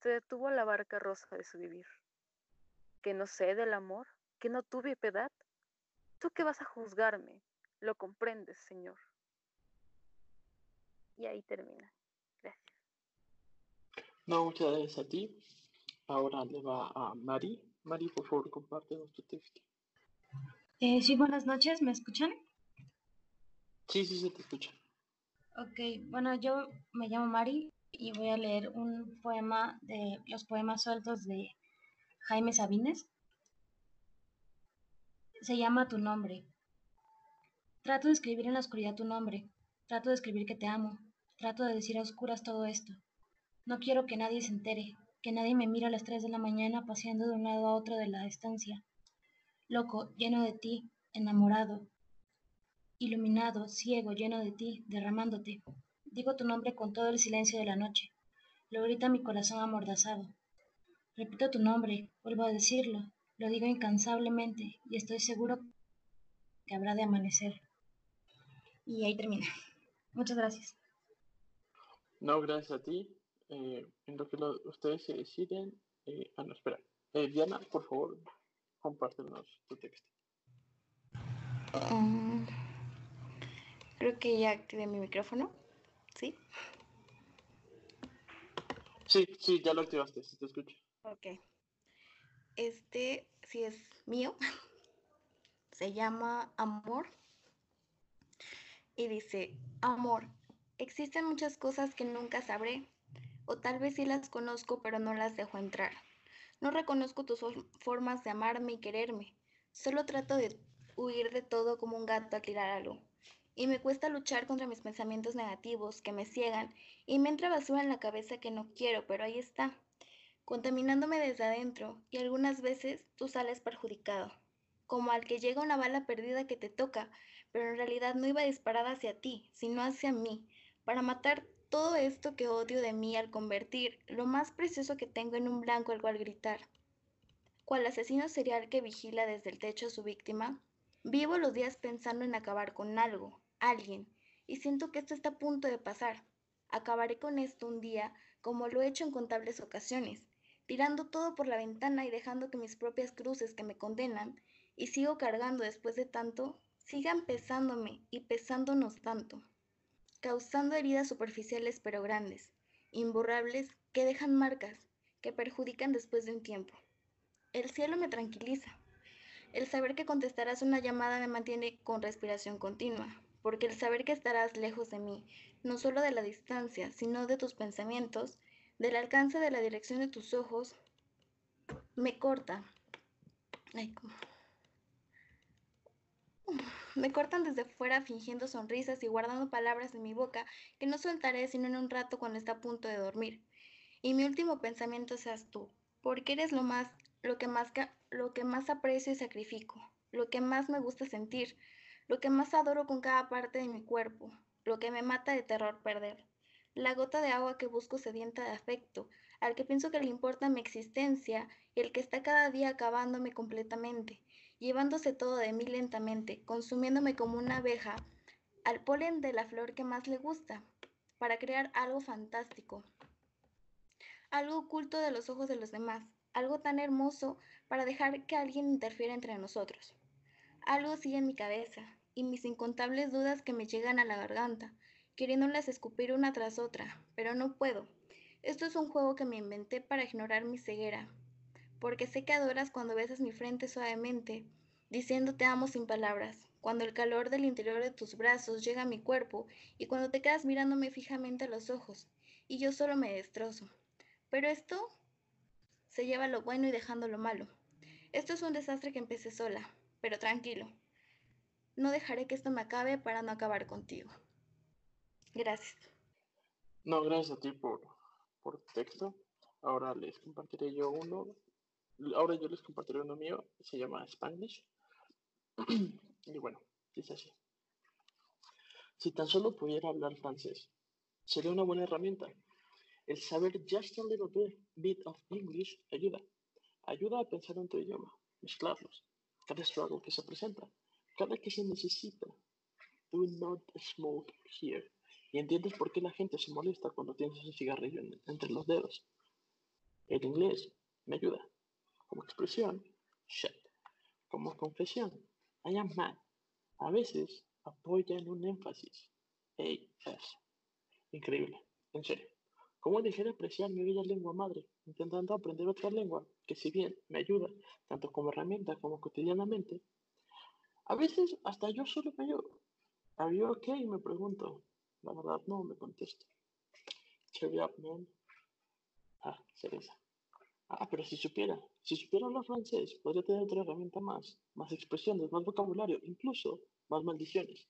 B: Se detuvo la barca rosa de su vivir. ¿Que no sé del amor? ¿Que no tuve piedad? ¿Tú qué vas a juzgarme? Lo comprendes, Señor. Y ahí termina. Gracias.
A: No, muchas gracias a ti. Ahora le va a Mari. Mari, por favor, compártenos tu texto.
I: Eh, sí, buenas noches. ¿Me escuchan?
A: Sí, sí, se te escucha.
I: Ok, bueno, yo me llamo Mari y voy a leer un poema de los poemas sueltos de Jaime Sabines. Se llama Tu nombre. Trato de escribir en la oscuridad tu nombre. Trato de escribir que te amo. Trato de decir a oscuras todo esto. No quiero que nadie se entere, que nadie me mire a las 3 de la mañana paseando de un lado a otro de la estancia. Loco, lleno de ti, enamorado. iluminado, ciego, lleno de ti, derramándote. Digo tu nombre con todo el silencio de la noche. Lo grita mi corazón amordazado. Repito tu nombre, vuelvo a decirlo, lo digo incansablemente y estoy seguro que habrá de amanecer. Y ahí termina. Muchas gracias.
A: No, gracias a ti. Eh, en lo que ustedes se deciden. Eh, ah, no, espera. Eh, Diana, por favor, compártenos tu texto.
H: Mm, creo que ya activé mi micrófono. ¿Sí?
A: Sí, sí, ya lo activaste, si te escucho.
H: Ok. Este sí es mío. Se llama Amor. Y dice, Amor, existen muchas cosas que nunca sabré. O tal vez sí las conozco, pero no las dejo entrar. No reconozco tus formas de amarme y quererme. Solo trato de huir de todo como un gato a tirar algo. Y me cuesta luchar contra mis pensamientos negativos que me ciegan y me entra basura en la cabeza que no quiero, pero ahí está, contaminándome desde adentro y algunas veces tú sales perjudicado, como al que llega una bala perdida que te toca, pero en realidad no iba disparada hacia ti, sino hacia mí, para matar todo esto que odio de mí al convertir lo más precioso que tengo en un blanco al cual gritar. Cual asesino serial que vigila desde el techo a su víctima, vivo los días pensando en acabar con algo, alguien, y siento que esto está a punto de pasar. Acabaré con esto un día, como lo he hecho en contables ocasiones, tirando todo por la ventana y dejando que mis propias cruces que me condenan, y sigo cargando después de tanto, sigan pesándome y pesándonos tanto, causando heridas superficiales pero grandes, imborrables, que dejan marcas, que perjudican después de un tiempo. El cielo me tranquiliza. El saber que contestarás una llamada me mantiene con respiración continua, porque el saber que estarás lejos de mí, no solo de la distancia, sino de tus pensamientos, del alcance de la dirección de tus ojos, me corta. Me cortan desde fuera fingiendo sonrisas y guardando palabras en mi boca que no soltaré sino en un rato cuando está a punto de dormir. Y mi último pensamiento seas tú, porque eres lo más, lo que más, lo que más aprecio y sacrifico, lo que más me gusta sentir, lo que más adoro con cada parte de mi cuerpo, lo que me mata de terror perder, la gota de agua que busco sedienta de afecto, al que pienso que le importa mi existencia y el que está cada día acabándome completamente, llevándose todo de mí lentamente, consumiéndome como una abeja, al polen de la flor que más le gusta, para crear algo fantástico, algo oculto de los ojos de los demás, algo tan hermoso para dejar que alguien interfiera entre nosotros. Algo sigue en mi cabeza, y mis incontables dudas que me llegan a la garganta, queriéndolas escupir una tras otra, pero no puedo. Esto es un juego que me inventé para ignorar mi ceguera, porque sé que adoras cuando besas mi frente suavemente, diciendo te amo sin palabras, cuando el calor del interior de tus brazos llega a mi cuerpo y cuando te quedas mirándome fijamente a los ojos, y yo solo me destrozo. Pero esto se lleva lo bueno y dejando lo malo. Esto es un desastre que empecé sola, pero tranquilo, no dejaré que esto me acabe para no acabar contigo. Gracias.
A: No, gracias a ti por, por texto. Ahora les compartiré yo uno. Ahora yo les compartiré uno mío. Se llama Spanish. y bueno, dice así. Si tan solo pudiera hablar francés, sería una buena herramienta. El saber just a little bit of English ayuda. Ayuda a pensar en tu idioma, mezclarlos, cada struggle que se presenta cada que se necesita. Do not smoke here. Y entiendes por qué la gente se molesta cuando tienes ese cigarrillo entre los dedos. El inglés me ayuda. Como expresión, shit. Como confesión, I am mad. A veces apoya en un énfasis. AS. Increíble. En serio. ¿Cómo dejé de apreciar mi bella lengua madre, intentando aprender otra lengua que si bien me ayuda, tanto como herramienta como cotidianamente, a veces hasta yo solo me ayudo. ¿Are you okay? Me pregunto. La verdad no, me contesto. Cherry up, man. Ah, cereza. Ah, pero si supiera, si supiera hablar francés, podría tener otra herramienta más, más expresiones, más vocabulario, incluso más maldiciones.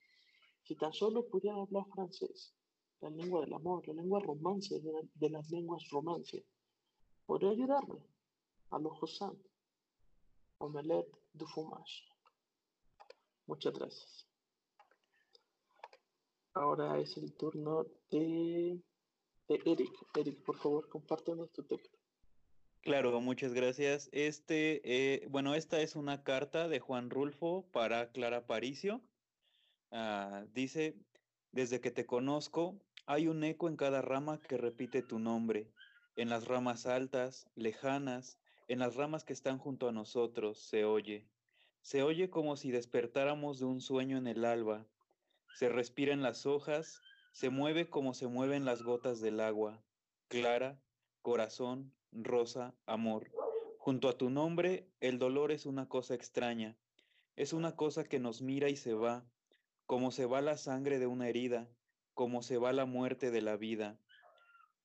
A: Si tan solo pudiera hablar francés, la lengua del amor, la lengua romance de, las lenguas romance, podría ayudarme a lo Hosan, omelette du fromage. Muchas gracias. Ahora es el turno de, de Eric. Eric, por favor, compártenos tu texto.
E: Claro, muchas gracias. Este, eh, bueno, esta es una carta de Juan Rulfo para Clara Paricio. Ah, dice, desde que te conozco, hay un eco en cada rama que repite tu nombre, en las ramas altas, lejanas, en las ramas que están junto a nosotros, se oye. Se oye como si despertáramos de un sueño en el alba. Se respira en las hojas, se mueve como se mueven las gotas del agua. Clara, corazón, rosa, amor. Junto a tu nombre, el dolor es una cosa extraña. Es una cosa que nos mira y se va, como se va la sangre de una herida, como se va la muerte de la vida.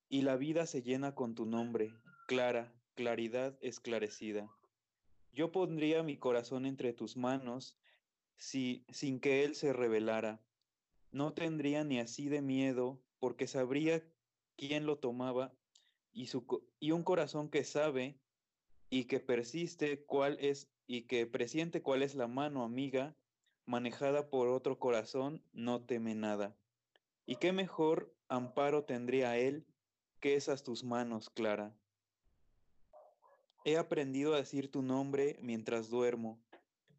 E: Y la vida se llena con tu nombre, clara, claridad esclarecida. Yo pondría mi corazón entre tus manos si sin que él se revelara. No tendría ni así de miedo, porque sabría quién lo tomaba y, su, y un corazón que sabe y que persiste cuál es y que presiente cuál es la mano amiga manejada por otro corazón no teme nada. ¿Y qué mejor amparo tendría él que esas tus manos, Clara? He aprendido a decir tu nombre mientras duermo.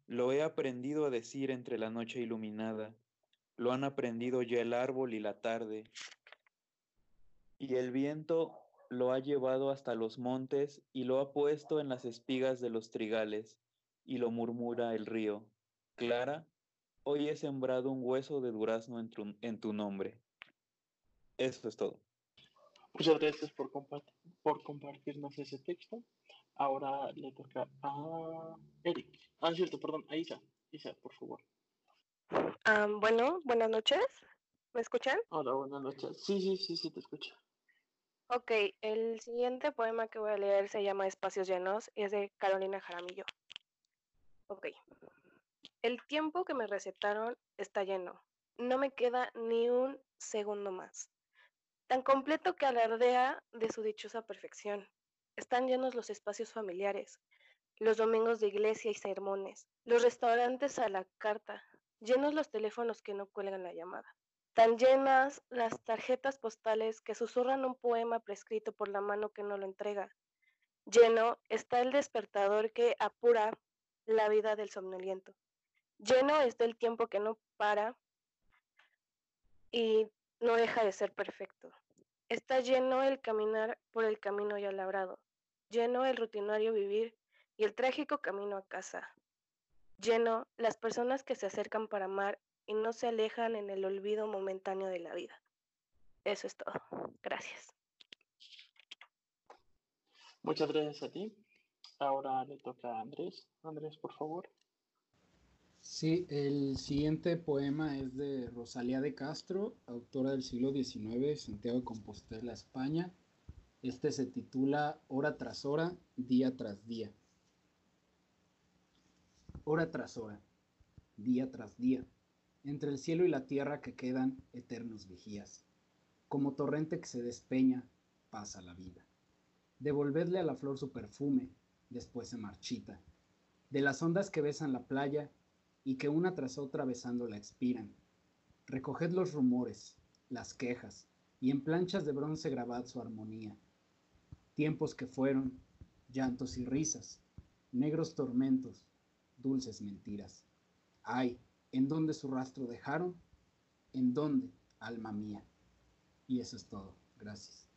E: Lo he aprendido a decir entre la noche iluminada. Lo han aprendido ya el árbol y la tarde. Y el viento lo ha llevado hasta los montes y lo ha puesto en las espigas de los trigales. Y lo murmura el río. Clara, hoy he sembrado un hueso de durazno en tu, en tu nombre. Eso es todo.
A: Muchas gracias por, compartir, por compartirnos ese texto. Ahora le toca a Eric. Ah, cierto, perdón, a Isa. Isa, por favor.
J: bueno, buenas noches. ¿Me escuchan?
A: Hola, buenas noches. Sí, sí, sí, sí, te escucho.
J: Ok, el siguiente poema que voy a leer se llama Espacios Llenos y es de Carolina Jaramillo. Ok. El tiempo que me recetaron está lleno. No me queda ni un segundo más. Tan completo que alardea de su dichosa perfección. Están llenos los espacios familiares, los domingos de iglesia y sermones, los restaurantes a la carta, llenos los teléfonos que no cuelgan la llamada. Tan llenas las tarjetas postales que susurran un poema prescrito por la mano que no lo entrega. Lleno está el despertador que apura la vida del somnoliento. Lleno está el tiempo que no para y no deja de ser perfecto. Está lleno el caminar por el camino ya labrado lleno el rutinario vivir y el trágico camino a casa, lleno las personas que se acercan para amar y no se alejan en el olvido momentáneo de la vida. Eso es todo. Gracias.
A: Muchas gracias a ti. Ahora le toca a Andrés. Andrés, por favor.
C: Sí, el siguiente poema es de Rosalía de Castro, autora del siglo XIX, Santiago de Compostela, España. Este se titula Hora tras hora, día tras día. Hora tras hora, día tras día, entre el cielo y la tierra que quedan eternos vigías. Como torrente que se despeña, pasa la vida. Devolvedle a la flor su perfume, después se marchita. De las ondas que besan la playa y que una tras otra besándola expiran. Recoged los rumores, las quejas, y en planchas de bronce grabad su armonía tiempos que fueron, llantos y risas, negros tormentos, dulces mentiras. Ay, ¿en dónde su rastro dejaron? ¿En dónde, alma mía? Y eso es todo. Gracias.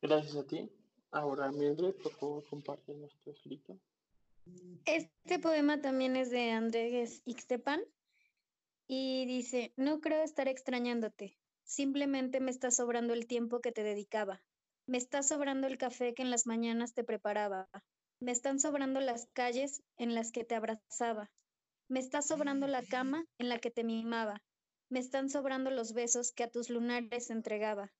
A: Gracias a ti. Ahora, Mildred, por favor, comparte nuestro escrito.
F: Este poema también es de Andrés Ixtepan y dice, no creo estar extrañándote, simplemente me está sobrando el tiempo que te dedicaba. Me está sobrando el café que en las mañanas te preparaba. Me están sobrando las calles en las que te abrazaba. Me está sobrando la cama en la que te mimaba. Me están sobrando los besos que a tus lunares entregaba.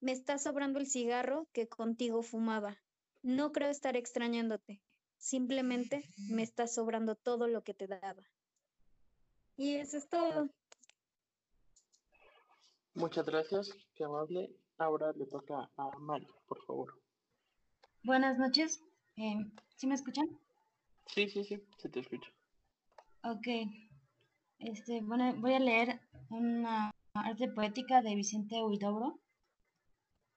F: Me está sobrando el cigarro que contigo fumaba. No creo estar extrañándote. Simplemente me está sobrando todo lo que te daba. Y eso es todo.
A: Muchas gracias, qué amable. Ahora le toca a Mari, por favor.
I: Buenas noches. Eh, ¿Sí me escuchan?
A: Sí, sí, sí, se te escucha.
I: Ok. Este, bueno, voy a leer una arte poética de Vicente Huidobro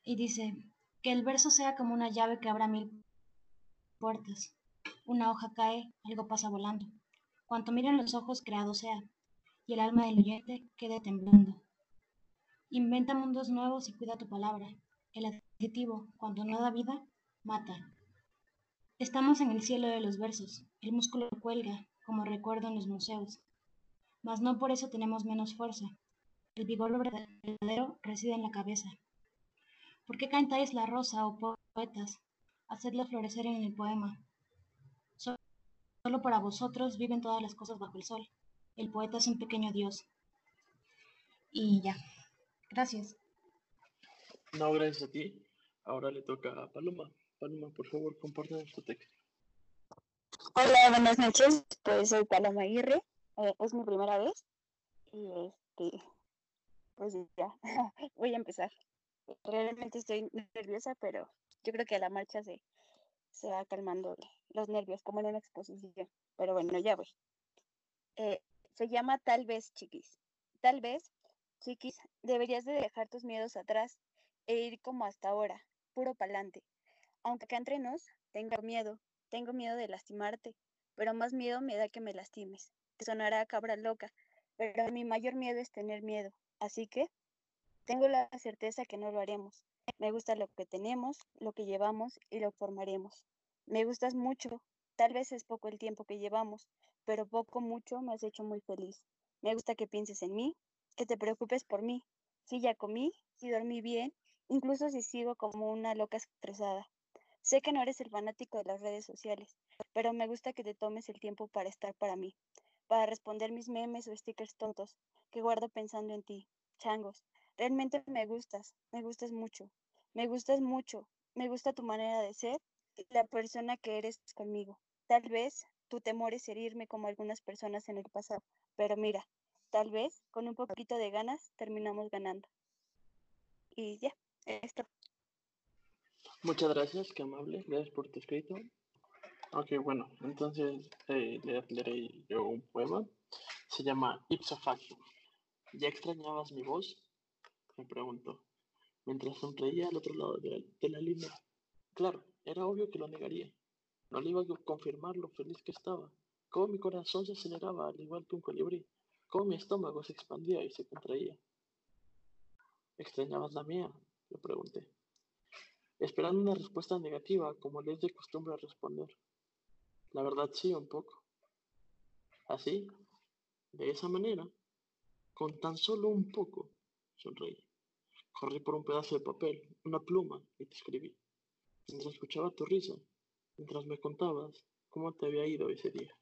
I: y dice que el verso sea como una llave que abra mil puertas. Una hoja cae, algo pasa volando. Cuanto miren los ojos, creado sea, y el alma del oyente quede temblando. Inventa mundos nuevos y cuida tu palabra. El adjetivo, cuando no da vida, mata. Estamos en el cielo de los versos. El músculo cuelga, como recuerdo en los museos. Mas no por eso tenemos menos fuerza. El vigor verdadero reside en la cabeza. ¿Por qué cantáis la rosa, oh poetas? Hacedla florecer en el poema. Solo para vosotros viven todas las cosas bajo el sol. El poeta es un pequeño dios. Y ya. Gracias.
A: No, gracias a ti. Ahora le toca a Paloma. Paloma, por favor, compártanos tu texto.
K: Hola, buenas noches. Pues soy Paloma Aguirre. Eh, es mi primera vez. Y este, pues ya, voy a empezar. Realmente estoy nerviosa, pero yo creo que a la marcha se, se va calmando los nervios, como en una exposición. Pero bueno, ya voy. Eh, se llama Tal vez, chiquis. Tal vez, chiquis, deberías de dejar tus miedos atrás e ir como hasta ahora, puro pa'lante. Aunque acá entre nos, tengo miedo, tengo miedo de lastimarte, pero más miedo me da que me lastimes. Sonará cabra loca, pero mi mayor miedo es tener miedo. Así que tengo la certeza que no lo haremos. Me gusta lo que tenemos, lo que llevamos y lo formaremos. Me gustas mucho. Tal vez es poco el tiempo que llevamos, pero poco mucho me has hecho muy feliz. Me gusta que pienses en mí, que te preocupes por mí. Si ya comí, si dormí bien, incluso si sigo como una loca estresada. Sé que no eres el fanático de las redes sociales, pero me gusta que te tomes el tiempo para estar para mí, para responder mis memes o stickers tontos que guardo pensando en ti. Changos, realmente me gustas, me gustas mucho, me gustas mucho, me gusta tu manera de ser y la persona que eres conmigo. Tal vez tu temor es herirme como algunas personas en el pasado, pero mira, tal vez con un poquito de ganas terminamos ganando. Y ya, esto.
A: Muchas gracias, qué amable. Gracias por tu escrito. Ok, bueno, entonces eh, le leeré yo un poema. Se llama Ipso. ¿Ya extrañabas mi voz? Me preguntó, mientras sonreía al otro lado de la, línea. Claro, era obvio que lo negaría. No le iba a confirmar lo feliz que estaba. Cómo mi corazón se aceleraba al igual que un colibrí. Cómo mi estómago se expandía y se contraía. ¿Extrañabas la mía? Le pregunté, esperando una respuesta negativa, como le es de costumbre responder. La verdad sí, un poco. Así, de esa manera, con tan solo un poco, sonreí. Corrí por un pedazo de papel, una pluma, y te escribí. Mientras escuchaba tu risa, mientras me contabas cómo te había ido ese día.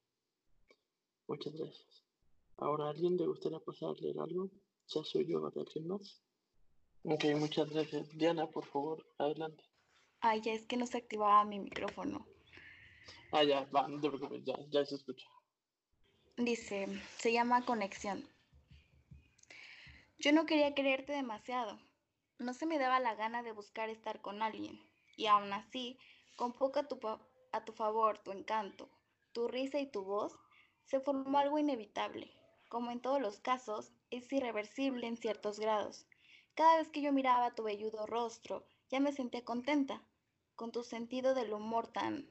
A: Muchas gracias. Ahora, ¿a alguien le gustaría pasar a leer algo? ¿Ya soy yo de alguien más? Ok, muchas gracias. Diana, por favor, adelante.
H: Ay, ya es que no se activaba mi micrófono.
A: Ah, ya, va, no te preocupes, ya, ya se escucha.
H: Dice, se llama conexión. Yo no quería quererte demasiado. No se me daba la gana de buscar estar con alguien. Y aún así, con poco a tu, a tu favor, tu encanto, tu risa y tu voz, se formó algo inevitable. Como en todos los casos, es irreversible en ciertos grados. Cada vez que yo miraba tu velludo rostro, ya me sentía contenta. Con tu sentido del humor tan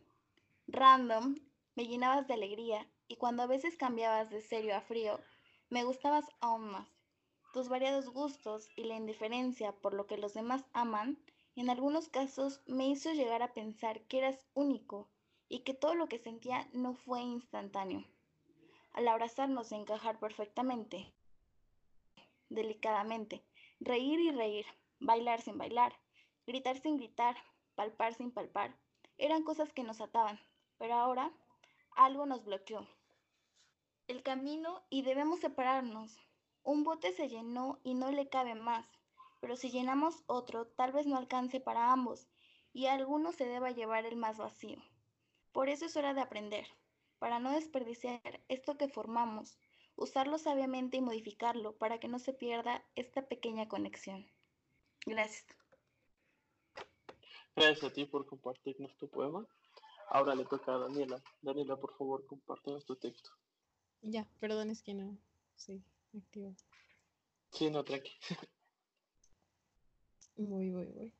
H: random, me llenabas de alegría y cuando a veces cambiabas de serio a frío, me gustabas aún más. Tus variados gustos y la indiferencia por lo que los demás aman, en algunos casos me hizo llegar a pensar que eras único y que todo lo que sentía no fue instantáneo. Al abrazarnos y encajar perfectamente, delicadamente, reír y reír, bailar sin bailar, gritar sin gritar, palpar sin palpar, eran cosas que nos ataban, pero ahora algo nos bloqueó. El camino y debemos separarnos, un bote se llenó y no le cabe más, pero si llenamos otro, tal vez no alcance para ambos y alguno se deba llevar el más vacío. Por eso es hora de aprender, para no desperdiciar esto que formamos, usarlo sabiamente y modificarlo para que no se pierda esta pequeña conexión. Gracias.
A: Gracias a ti por compartirnos tu poema. Ahora le toca a Daniela. Daniela, por favor, compártenos tu texto.
D: Ya, perdón, es que no, sí, activo.
A: Sí, no, tranqui.
D: Voy, voy, voy.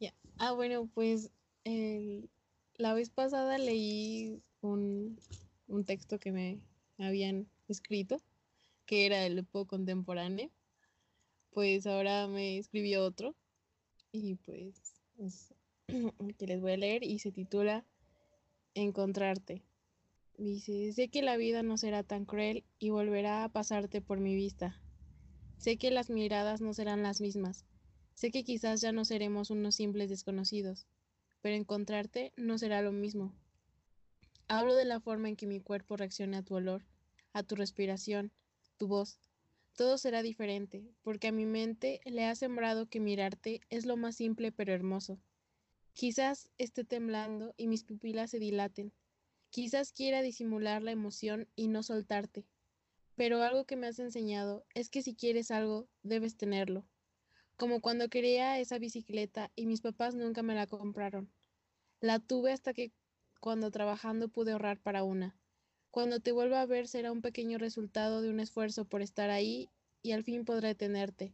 D: Ya. Ah, bueno, pues el- la vez pasada leí un, un texto que me habían escrito, que era el Epo contemporáneo. Pues ahora me escribió otro y pues que les voy a leer y se titula Encontrarte. Dice, sé que la vida no será tan cruel y volverá a pasarte por mi vista. Sé que las miradas no serán las mismas. Sé que quizás ya no seremos unos simples desconocidos, pero encontrarte no será lo mismo. Hablo de la forma en que mi cuerpo reacciona a tu olor, a tu respiración, tu voz. Todo será diferente, porque a mi mente le ha sembrado que mirarte es lo más simple pero hermoso. Quizás esté temblando y mis pupilas se dilaten. Quizás quiera disimular la emoción y no soltarte. Pero algo que me has enseñado es que si quieres algo, debes tenerlo. Como cuando quería esa bicicleta y mis papás nunca me la compraron. La tuve hasta que cuando trabajando pude ahorrar para una. Cuando te vuelva a ver será un pequeño resultado de un esfuerzo por estar ahí y al fin podré tenerte.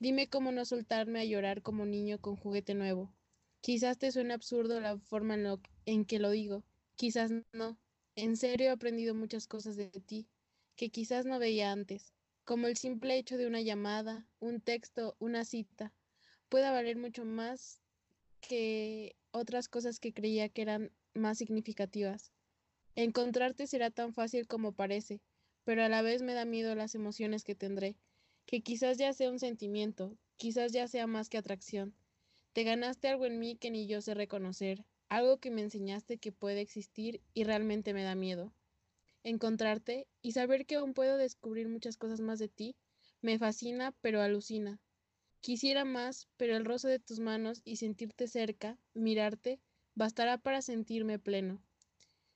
D: Dime cómo no soltarme a llorar como niño con juguete nuevo. Quizás te suene absurdo la forma en, en que lo digo, quizás no. En serio he aprendido muchas cosas de ti que quizás no veía antes, como el simple hecho de una llamada, un texto, una cita. Puede valer mucho más que otras cosas que creía que eran más significativas. Encontrarte será tan fácil como parece, pero a la vez me da miedo las emociones que tendré, que quizás ya sea un sentimiento, quizás ya sea más que atracción. Te ganaste algo en mí que ni yo sé reconocer, algo que me enseñaste que puede existir y realmente me da miedo. Encontrarte y saber que aún puedo descubrir muchas cosas más de ti, me fascina pero alucina. Quisiera más, pero el roce de tus manos y sentirte cerca, mirarte, bastará para sentirme pleno.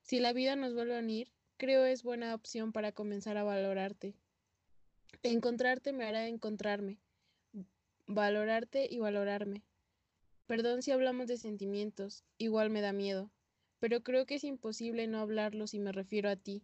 D: Si la vida nos vuelve a unir, creo es buena opción para comenzar a valorarte. Encontrarte me hará encontrarme, valorarte y valorarme. Perdón si hablamos de sentimientos, igual me da miedo, pero creo que es imposible no hablarlo si me refiero a ti,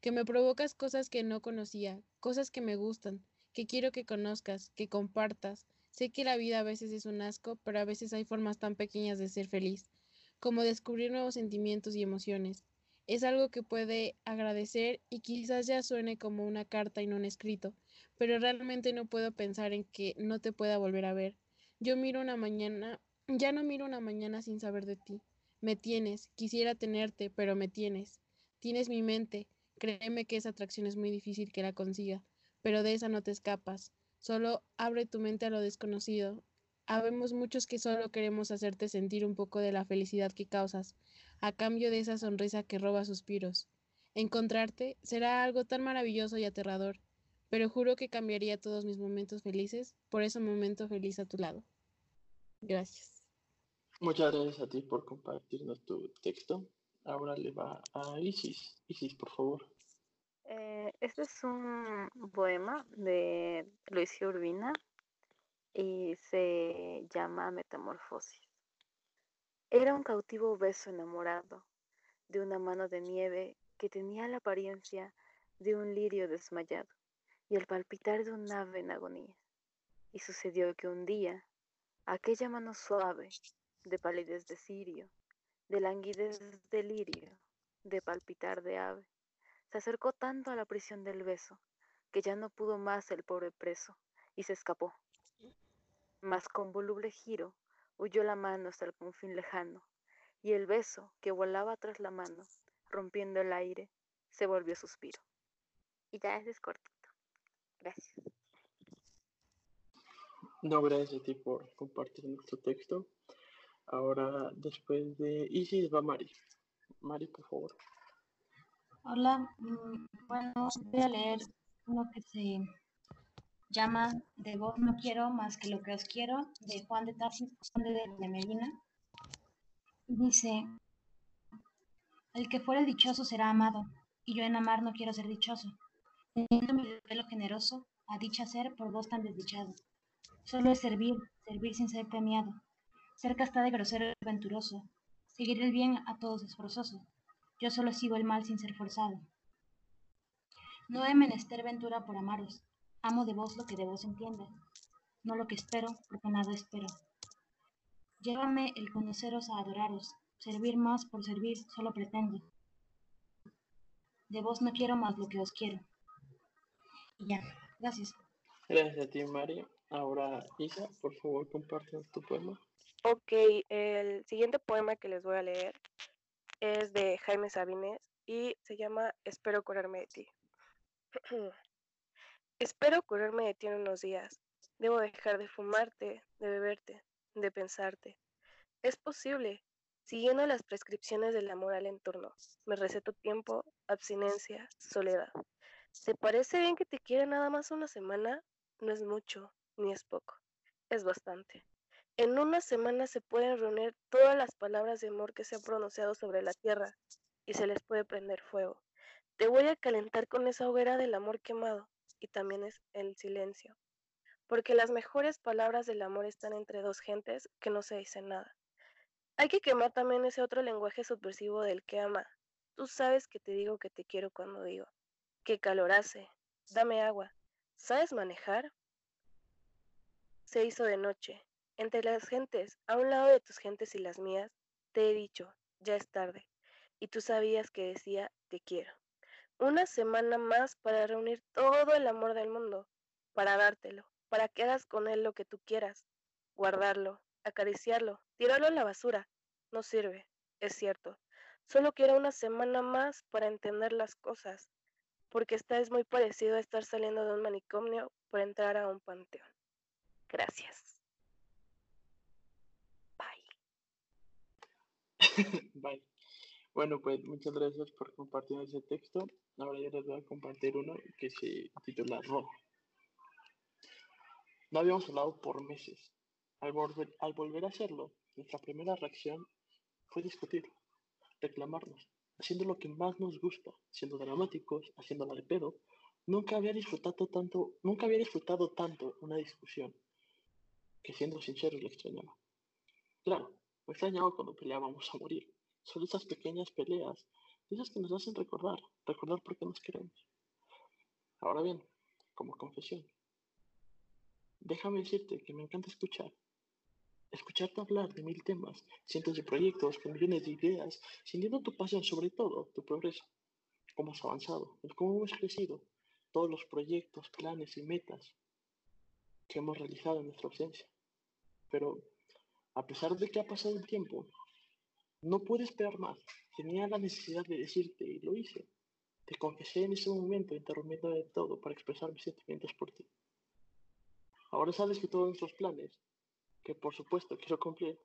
D: que me provocas cosas que no conocía, cosas que me gustan, que quiero que conozcas, que compartas. Sé que la vida a veces es un asco, pero a veces hay formas tan pequeñas de ser feliz, como descubrir nuevos sentimientos y emociones. Es algo que puede agradecer y quizás ya suene como una carta y no un escrito, pero realmente no puedo pensar en que no te pueda volver a ver. Yo miro una mañana, ya no miro una mañana sin saber de ti. Me tienes, quisiera tenerte, pero me tienes. Tienes mi mente, créeme que esa atracción es muy difícil que la consiga, pero de esa no te escapas. Solo abre tu mente a lo desconocido. Habemos muchos que solo queremos hacerte sentir un poco de la felicidad que causas, a cambio de esa sonrisa que roba suspiros. Encontrarte será algo tan maravilloso y aterrador, pero juro que cambiaría todos mis momentos felices por ese momento feliz a tu lado. Gracias.
A: Muchas gracias a ti por compartirnos tu texto. Ahora le va a Isis. Isis, por favor.
B: Eh, este es un poema de Luis Urbina y se llama Metamorfosis. Era un cautivo beso enamorado de una mano de nieve que tenía la apariencia de un lirio desmayado y el palpitar de un ave en agonía. Y sucedió que un día aquella mano suave, de palidez de cirio, de languidez de lirio, de palpitar de ave, se acercó tanto a la prisión del beso que ya no pudo más el pobre preso y se escapó. Mas con voluble giro huyó la mano hasta el confín lejano y el beso que volaba tras la mano, rompiendo el aire, se volvió suspiro. Y ya ese es cortito. Gracias.
A: No, gracias a ti por compartir nuestro texto. Ahora, después de Isis, va Mari. Mari, por favor.
I: Hola, mm, bueno, voy a leer uno que se llama De vos no quiero más que lo que os quiero, de Juan de Tarsis, conde de, de Medina. Dice, el que fuere dichoso será amado, y yo en amar no quiero ser dichoso. Teniendo mi pelo generoso, a dicha ser por vos tan desdichado. Solo es servir, servir sin ser premiado. Ser casta de grosero y venturoso. Seguir el bien a todos es forzoso. Yo solo sigo el mal sin ser forzado. No he menester ventura por amaros. Amo de vos lo que de vos entiende, no lo que espero, porque nada espero. Llévame el conoceros a adoraros, servir más por servir solo pretendo. De vos no quiero más lo que os quiero. Y ya, gracias.
A: Gracias a ti, María. Ahora, Isa, por favor, compártenos tu poema.
J: Ok, el siguiente poema que les voy a leer es de Jaime Sabines y se llama Espero curarme de ti. Espero curarme de ti en unos días. Debo dejar de fumarte, de beberte, de pensarte. Es posible, siguiendo las prescripciones de la moral en turno. Me receto tiempo, abstinencia, soledad. ¿Te parece bien que te quiera nada más una semana? No es mucho, ni es poco. Es bastante. En una semana se pueden reunir todas las palabras de amor que se han pronunciado sobre la tierra y se les puede prender fuego. Te voy a calentar con esa hoguera del amor quemado y también es el silencio. Porque las mejores palabras del amor están entre dos gentes que no se dicen nada. Hay que quemar también ese otro lenguaje subversivo del que ama. Tú sabes que te digo que te quiero cuando digo. Qué calor hace. Dame agua. ¿Sabes manejar? Se hizo de noche. Entre las gentes, a un lado de tus gentes y las mías, te he dicho, ya es tarde. Y tú sabías que decía, te quiero. Una semana más para reunir todo el amor del mundo, para dártelo, para que hagas con él lo que tú quieras, guardarlo, acariciarlo, tirarlo a la basura. No sirve, es cierto. Solo quiero una semana más para entender las cosas, porque esta es muy parecido a estar saliendo de un manicomio por entrar a un panteón. Gracias.
A: Bye. Bye. Bueno, pues muchas gracias por compartir ese texto. Ahora ya les voy a compartir uno que se titula Rojo. No habíamos hablado por meses. Al volver, al volver a hacerlo, nuestra primera reacción fue discutir, reclamarnos, haciendo lo que más nos gusta, siendo dramáticos, haciéndola de pedo. Nunca había disfrutado tanto, nunca había disfrutado tanto una discusión, que siendo sincero lo extrañaba. Claro, me extrañaba cuando peleábamos a morir son esas pequeñas peleas, esas que nos hacen recordar, recordar por qué nos queremos. Ahora bien, como confesión, déjame decirte que me encanta escuchar. Escucharte hablar de mil temas, cientos de proyectos, con millones de ideas, sintiendo tu pasión, sobre todo tu progreso, cómo has avanzado, cómo hemos crecido, todos los proyectos, planes y metas que hemos realizado en nuestra ausencia. Pero, a pesar de que ha pasado el tiempo, no pude esperar más. Tenía la necesidad de decirte y lo hice. Te confesé en ese momento, interrumpiendo de todo para expresar mis sentimientos por ti. Ahora sabes que todos nuestros planes, que por supuesto quiero cumplir,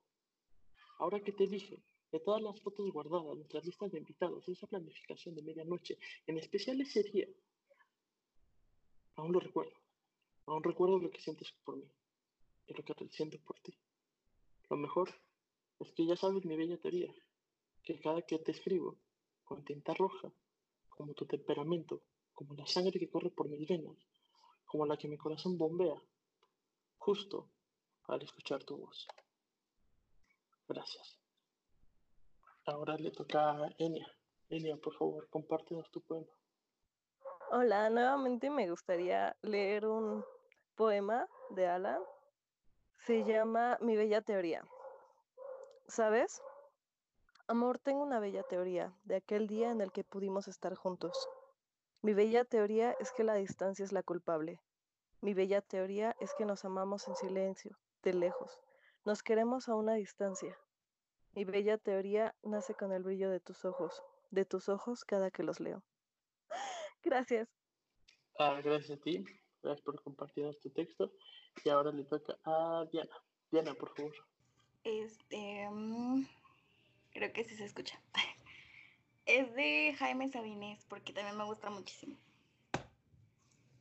A: ahora que te dije, de todas las fotos guardadas, nuestras listas de invitados, esa planificación de medianoche, en especial ese día, aún lo recuerdo. Aún recuerdo lo que sientes por mí y lo que siento por ti. Lo mejor es que ya sabes mi bella teoría, que cada que te escribo, con tinta roja, como tu temperamento, como la sangre que corre por mis venas, como la que mi corazón bombea, justo al escuchar tu voz. Gracias. Ahora le toca a Enia. Enia, por favor, compártenos tu poema.
B: Hola, nuevamente me gustaría leer un poema de Alan. Se llama Mi Bella Teoría. ¿Sabes? Amor, tengo una bella teoría de aquel día en el que pudimos estar juntos. Mi bella teoría es que la distancia es la culpable. Mi bella teoría es que nos amamos en silencio, de lejos. Nos queremos a una distancia. Mi bella teoría nace con el brillo de tus ojos, de tus ojos cada que los leo. Gracias.
A: Ah, gracias a ti. Gracias por compartir tu texto. Y ahora le toca a Diana. Diana, por favor.
H: Este, mm, creo que sí se escucha. Es de Jaime Sabines, porque también me gusta muchísimo.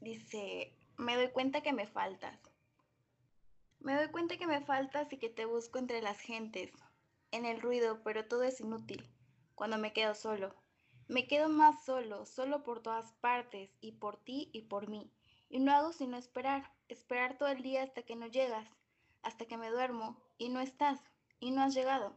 H: Dice, me doy cuenta que me faltas. Me doy cuenta que me faltas y que te busco entre las gentes, en el ruido, pero todo es inútil. Cuando me quedo solo. Me quedo más solo, solo por todas partes, y por ti y por mí. Y no hago sino esperar, esperar todo el día hasta que no llegas, hasta que me duermo y no estás y no has llegado.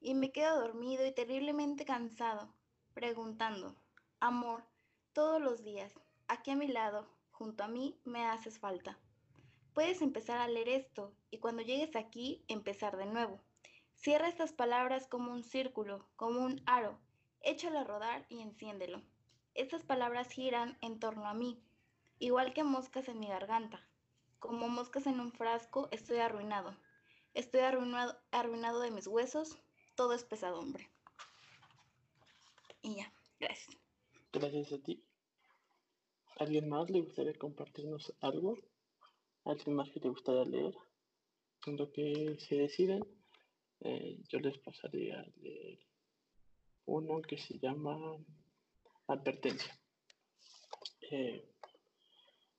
H: Y me quedo dormido y terriblemente cansado, preguntando, amor, todos los días, aquí a mi lado, junto a mí, me haces falta. Puedes empezar a leer esto y cuando llegues aquí, empezar de nuevo. Cierra estas palabras como un círculo, como un aro. Échalo a rodar y enciéndelo. Estas palabras giran en torno a mí, igual que moscas en mi garganta. Como moscas en un frasco, estoy arruinado. Estoy arruinado, arruinado de mis huesos, todo es pesadumbre. Y ya, gracias.
A: Gracias a ti. ¿Alguien más le gustaría compartirnos algo? ¿Alguien más que te gustaría leer? En lo que se deciden, eh, yo les pasaré a leer uno que se llama Advertencia. Eh,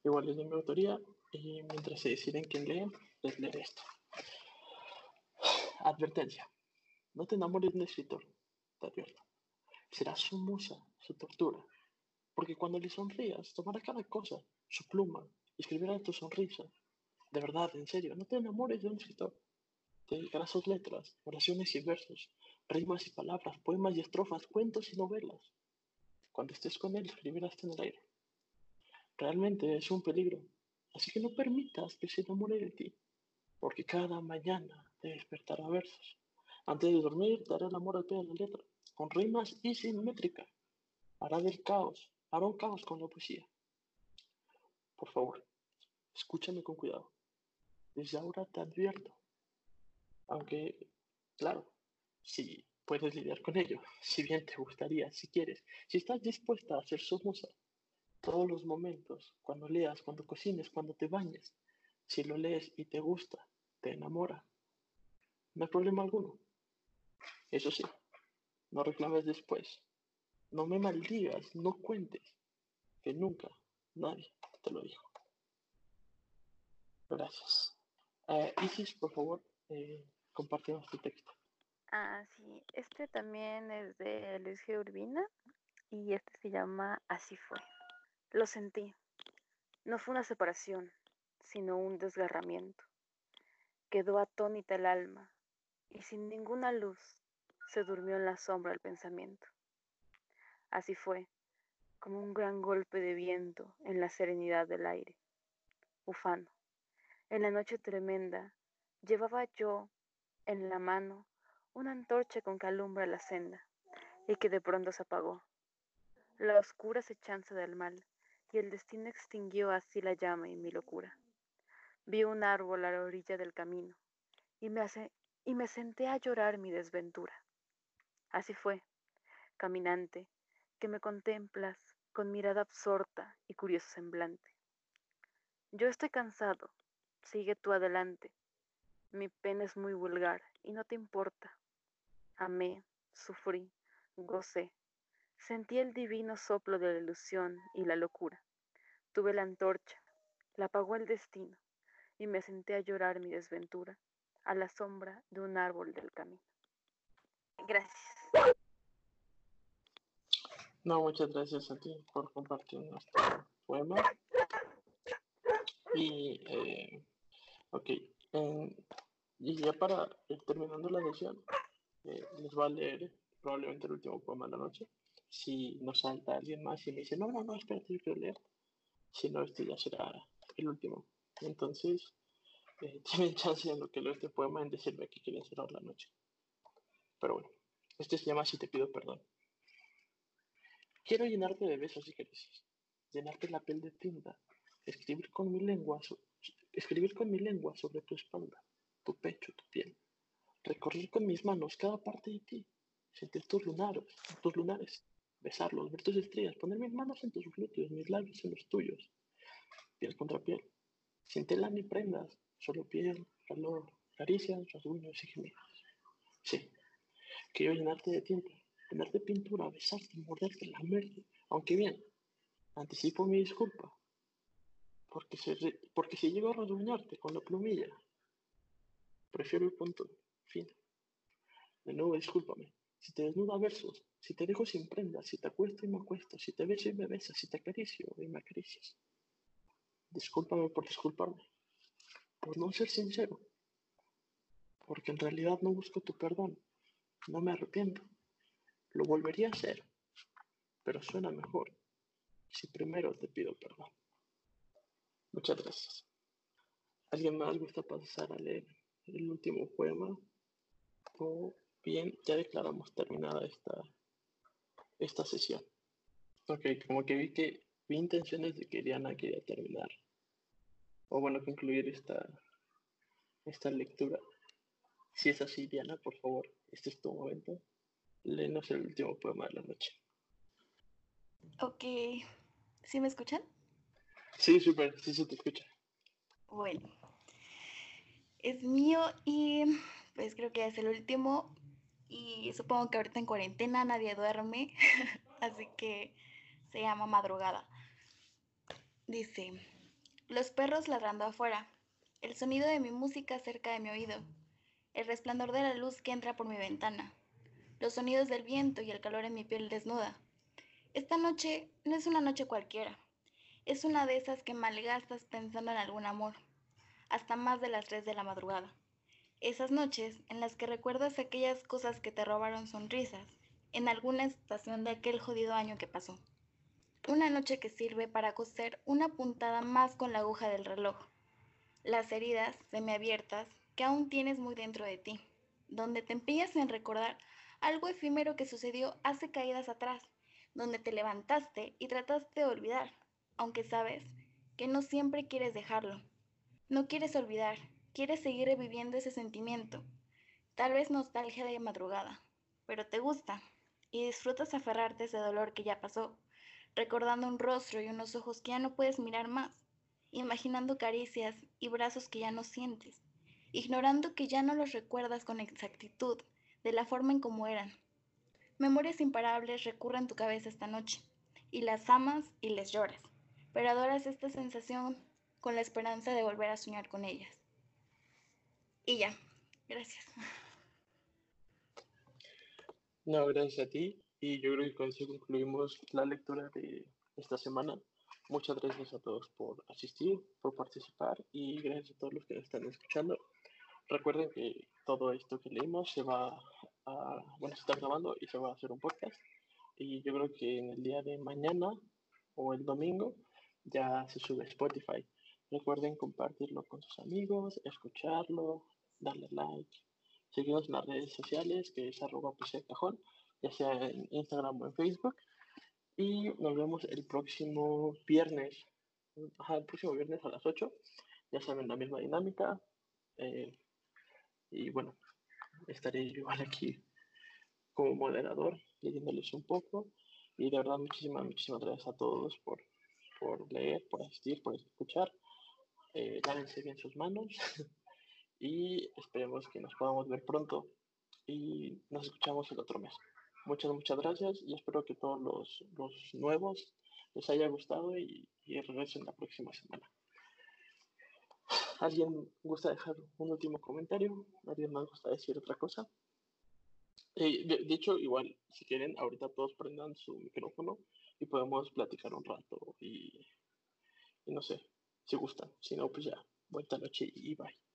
A: igual es de mi autoría y mientras se deciden quién lee, les leeré esto. Advertencia. No te enamores de un escritor, te advierto. Será su musa, su tortura. Porque cuando le sonrías, tomará cada cosa, su pluma, y escribirá tu sonrisa. De verdad, en serio, no te enamores de un escritor. Te dedicará sus letras, oraciones y versos, rimas y palabras, poemas y estrofas, cuentos y novelas. Cuando estés con él, escribirás en el aire. Realmente es un peligro, así que no permitas que se enamore de ti, porque cada mañana te despertará versos. Antes de dormir, dará el amor al pie de la letra con rimas y sin métrica. Hará del caos, hará un caos con la poesía. Por favor, escúchame con cuidado. Desde ahora te advierto. Aunque, claro, si puedes lidiar con ello, si bien te gustaría, si quieres, si estás dispuesta a ser su musa, todos los momentos, cuando leas, cuando cocines, cuando te bañes, si lo lees y te gusta, te enamora, no hay problema alguno. Eso sí, no reclames después. No me maldigas, no cuentes, que nunca nadie te lo dijo. Gracias. Eh, Isis, por favor, eh, compartimos tu texto.
B: Ah, sí, este también es de Luis G. Urbina y este se llama Así fue. Lo sentí. No fue una separación, sino un desgarramiento. Quedó atónita el alma y sin ninguna luz se durmió en la sombra el pensamiento. Así fue, como un gran golpe de viento en la serenidad del aire. Ufano, en la noche tremenda, llevaba yo en la mano una antorcha con que alumbra la senda y que de pronto se apagó. La oscura sechanza del mal y el destino extinguió así la llama y mi locura. Vi un árbol a la orilla del camino y me, hace, y me senté a llorar mi desventura. Así fue, caminante, que me contemplas con mirada absorta y curioso semblante. Yo estoy cansado, sigue tú adelante. Mi pena es muy vulgar y no te importa. Amé, sufrí, gocé, sentí el divino soplo de la ilusión y la locura. Tuve la antorcha, la apagó el destino y me senté a llorar mi desventura a la sombra de un árbol del camino. Gracias.
A: No, muchas gracias a ti por compartir nuestro poema. Y, eh, y ya para ir terminando la sesión, eh, les voy a leer probablemente el último poema de la noche. Si nos salta alguien más y me dice, no, no, no, espérate, yo quiero leer. Si no, este ya será el último. Entonces, eh, tienen chance en lo que leo este poema en decirme que quieren cerrar la noche. Pero bueno. Este se llama Si te pido perdón. Quiero llenarte de besos y caricias, llenarte la piel de tinta, escribir con mi lengua, escribir con mi lengua sobre tu espalda, tu pecho, tu piel, recorrer con mis manos cada parte de ti, sentir tus lunares, tus lunares, besarlos, ver tus estrellas, poner mis manos en tus glúteos, mis labios en los tuyos, piel contra piel, sin tela ni prendas, solo piel, calor, caricias, rasguños y gemidos. Sí, Quiero llenarte de tiempo, llenarte de pintura, besarte, morderte, lamerte. Aunque bien, anticipo mi disculpa. Porque, porque si llego a rasguñarte con la plumilla, prefiero el punto fin. De nuevo, discúlpame. Si te desnuda versos, si te dejo sin prendas, si te acuesto y me acuesto, si te beso y me besas, si te acaricio y me acaricias. Discúlpame por disculparme, por no ser sincero, porque en realidad no busco tu perdón, no me arrepiento. Lo volvería a hacer, pero suena mejor si primero te pido perdón. Muchas gracias. ¿Alguien más gusta pasar a leer el último poema? O bien, ya declaramos terminada esta, esta sesión. Ok, como que vi que vi intenciones de que Diana quería terminar. O bueno, concluir esta, esta lectura. Si es así, Diana, por favor, este es tu momento. Léenos el último poema de la noche.
H: Ok. ¿Sí me escuchan?
A: Sí, súper, sí se te escucha.
H: Bueno. Es mío y pues creo que es el último. Y supongo que ahorita en cuarentena nadie duerme. Así que se llama Madrugada. Dice, los perros ladrando afuera, el sonido de mi música cerca de mi oído, el resplandor de la luz que entra por mi ventana, los sonidos del viento y el calor en mi piel desnuda. Esta noche no es una noche cualquiera, es una de esas que malgastas pensando en algún amor, hasta más de las tres de la madrugada. Esas noches en las que recuerdas aquellas cosas que te robaron sonrisas en alguna estación de aquel jodido año que pasó. Una noche que sirve para coser una puntada más con la aguja del reloj. Las heridas semiabiertas que aún tienes muy dentro de ti, donde te empeñas en recordar algo efímero que sucedió hace caídas atrás, donde te levantaste y trataste de olvidar, aunque sabes que no siempre quieres dejarlo. No quieres olvidar, quieres seguir reviviendo ese sentimiento, tal vez nostalgia de madrugada, pero te gusta y disfrutas aferrarte ese dolor que ya pasó, recordando un rostro y unos ojos que ya no puedes mirar más, imaginando caricias y brazos que ya no sientes ignorando que ya no los recuerdas con exactitud, de la forma en como eran. Memorias imparables recurren tu cabeza esta noche, y las amas y les lloras, pero adoras esta sensación con la esperanza de volver a soñar con ellas. Y ya, gracias.
A: No, gracias a ti. Y yo creo que con eso concluimos la lectura de esta semana. Muchas gracias a todos por asistir, por participar y gracias a todos los que nos están escuchando. Recuerden que todo esto que leímos se va a, bueno, se está grabando y se va a hacer un podcast. Y yo creo que en el día de mañana o el domingo ya se sube Spotify. Recuerden compartirlo con sus amigos, escucharlo, darle like, seguirnos en las redes sociales que es arroba cajón, ya sea en Instagram o en Facebook. Y nos vemos el próximo viernes, el próximo viernes a las 8. Ya saben, la misma dinámica. Eh, y bueno, estaré igual aquí como moderador, leyéndoles un poco. Y de verdad, muchísimas, muchísimas gracias a todos por, por leer, por asistir, por escuchar. Eh, lávense bien sus manos y esperemos que nos podamos ver pronto y nos escuchamos el otro mes. Muchas, muchas gracias y espero que todos los, los nuevos les haya gustado y, regresen la próxima semana. ¿Alguien gusta dejar un último comentario? ¿Alguien más gusta decir otra cosa? Eh, de, hecho, igual, si quieren, ahorita todos prendan su micrófono y podemos platicar un rato y, y no sé, si gustan. Si no, pues ya, buena noche y bye.